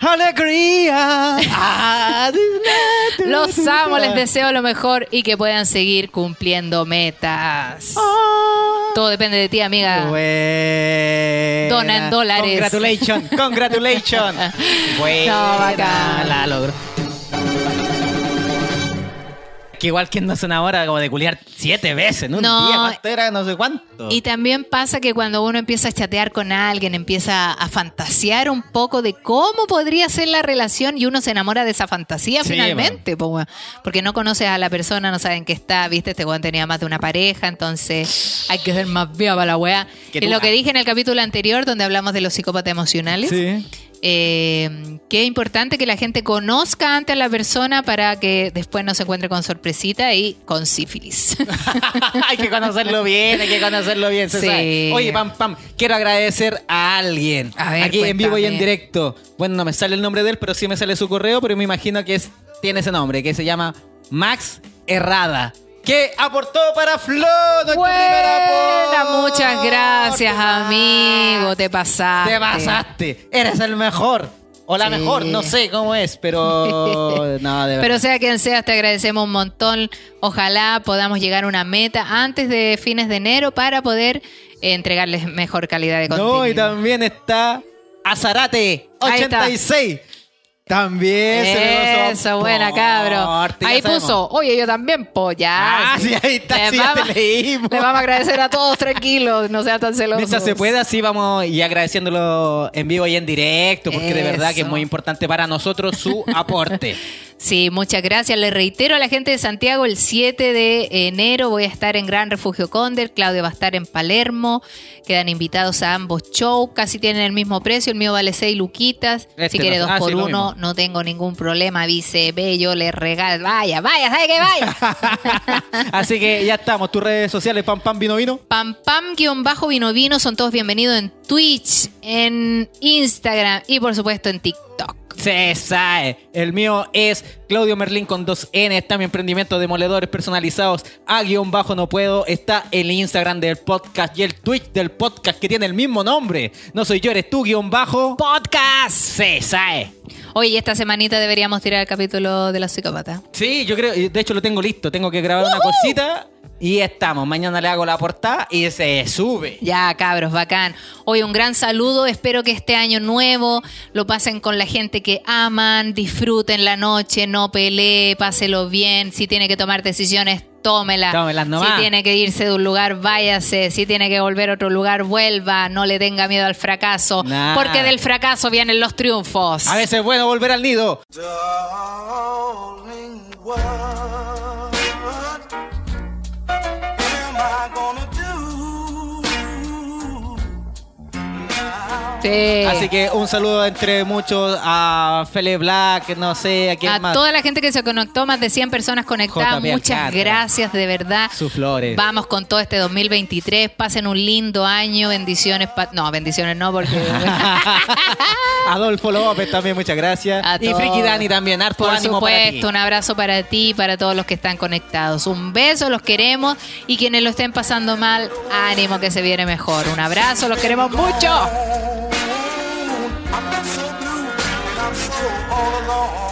¡Alegría! Ah, Los amo, les deseo lo mejor y que puedan seguir cumpliendo metas. Todo depende de ti, amiga. Buena. Dona en dólares. Congratulations, congratulations. Buena, No, bacán. la logro. Que igual que no se enamora como de culiar siete veces en un No. día. ¿Cuánto era? No sé cuánto. Y también pasa que cuando uno empieza a chatear con alguien, empieza a fantasear un poco de cómo podría ser la relación y uno se enamora de esa fantasía Sí, finalmente. po, porque no conoces a la persona, no saben qué está, viste, este weón tenía más de una pareja, entonces hay que ser más viva para la weá. Tú- lo que dije en el capítulo anterior, donde hablamos de los psicópatas emocionales, Sí. Eh, que es importante que la gente conozca antes a la persona para que después no se encuentre con sorpresita y con sífilis. hay que conocerlo bien, hay que conocerlo bien. Sí. sabe. Oye, Pam Pam, quiero agradecer a alguien. A ver, Aquí en vivo y en directo. Bueno, no me sale el nombre de él, pero sí me sale su correo, pero me imagino que es tiene ese nombre, que se llama Max Herrada. Que aportó para Flo, nuestro Buena, muchas gracias, amigo. Te pasaste. Te pasaste. Eres el mejor. O la Sí. mejor, no sé cómo es, pero. No, de. Pero sea quien sea, te agradecemos un montón. Ojalá podamos llegar a una meta antes de fines de enero para poder entregarles mejor calidad de contenido. No, y también está Azarate Ahí está. 86. También se Eso, buena, cabro. Ahí puso, oye, yo también, ya. Ah, sí, ahí está, Le sí, ya te vamos- leímos. Le vamos a agradecer a todos, tranquilos, no sean tan celosos. Mientras se pueda, sí vamos y agradeciéndolo en vivo y en directo, porque de verdad que es muy importante para nosotros su aporte. Sí, muchas gracias. Le reitero a la gente de Santiago, el 7 de enero voy a estar en Gran Refugio Conder, Claudio va a estar en Palermo, quedan invitados a ambos shows, casi tienen el mismo precio, el mío vale 6 luquitas, Este si quiere no- dos ah, por sí, lo uno, mismo. No tengo ningún problema, ve, yo le regalo, vaya, vaya, ¿sabe qué vaya? Así que ya estamos, tus redes sociales, pam pam vino vino. Pam pam guion bajo vino vino, son todos bienvenidos en Twitch, en Instagram y por supuesto en TikTok. Se sabe. El mío es Claudio Merlín con dos N. Está mi emprendimiento de demoledores personalizados. A guion bajo no puedo. Está el Instagram del podcast y el Twitch del podcast que tiene el mismo nombre. No soy yo, eres tú, guion bajo. Podcast. Se sabe. Oye, esta semanita deberíamos tirar el capítulo de la psicópata. Sí, yo creo, de hecho lo tengo listo. Tengo que grabar una cosita y estamos. Mañana le hago la portada y se sube. Ya, cabros, bacán. Hoy un gran saludo. Espero que este año nuevo lo pasen con la gente que aman, disfruten la noche, no pelee, páselo bien. Si tiene que tomar decisiones, tómela. Tómelas nomás. Si tiene que irse de un lugar, váyase. Si tiene que volver a otro lugar, vuelva. No le tenga miedo al fracaso, Nah. porque del fracaso vienen los triunfos. A veces es bueno volver al nido. Darling, Sí. Así que un saludo entre muchos a Fele Black, no sé, a quién A más. toda la gente que se conectó, más de 100 personas conectadas, JP muchas gracias de verdad. Sus flores. Vamos con todo este 2023, pasen un lindo año, bendiciones, pa- no, bendiciones no, porque Adolfo López también, muchas gracias. A y. Friki Dani también, harto por ánimo para ti. supuesto, un abrazo para ti y para todos los que están conectados. Un beso, los queremos y quienes lo estén pasando mal, ánimo que se viene mejor. Un abrazo, los queremos mucho. I've been so blue and I'm so all alone.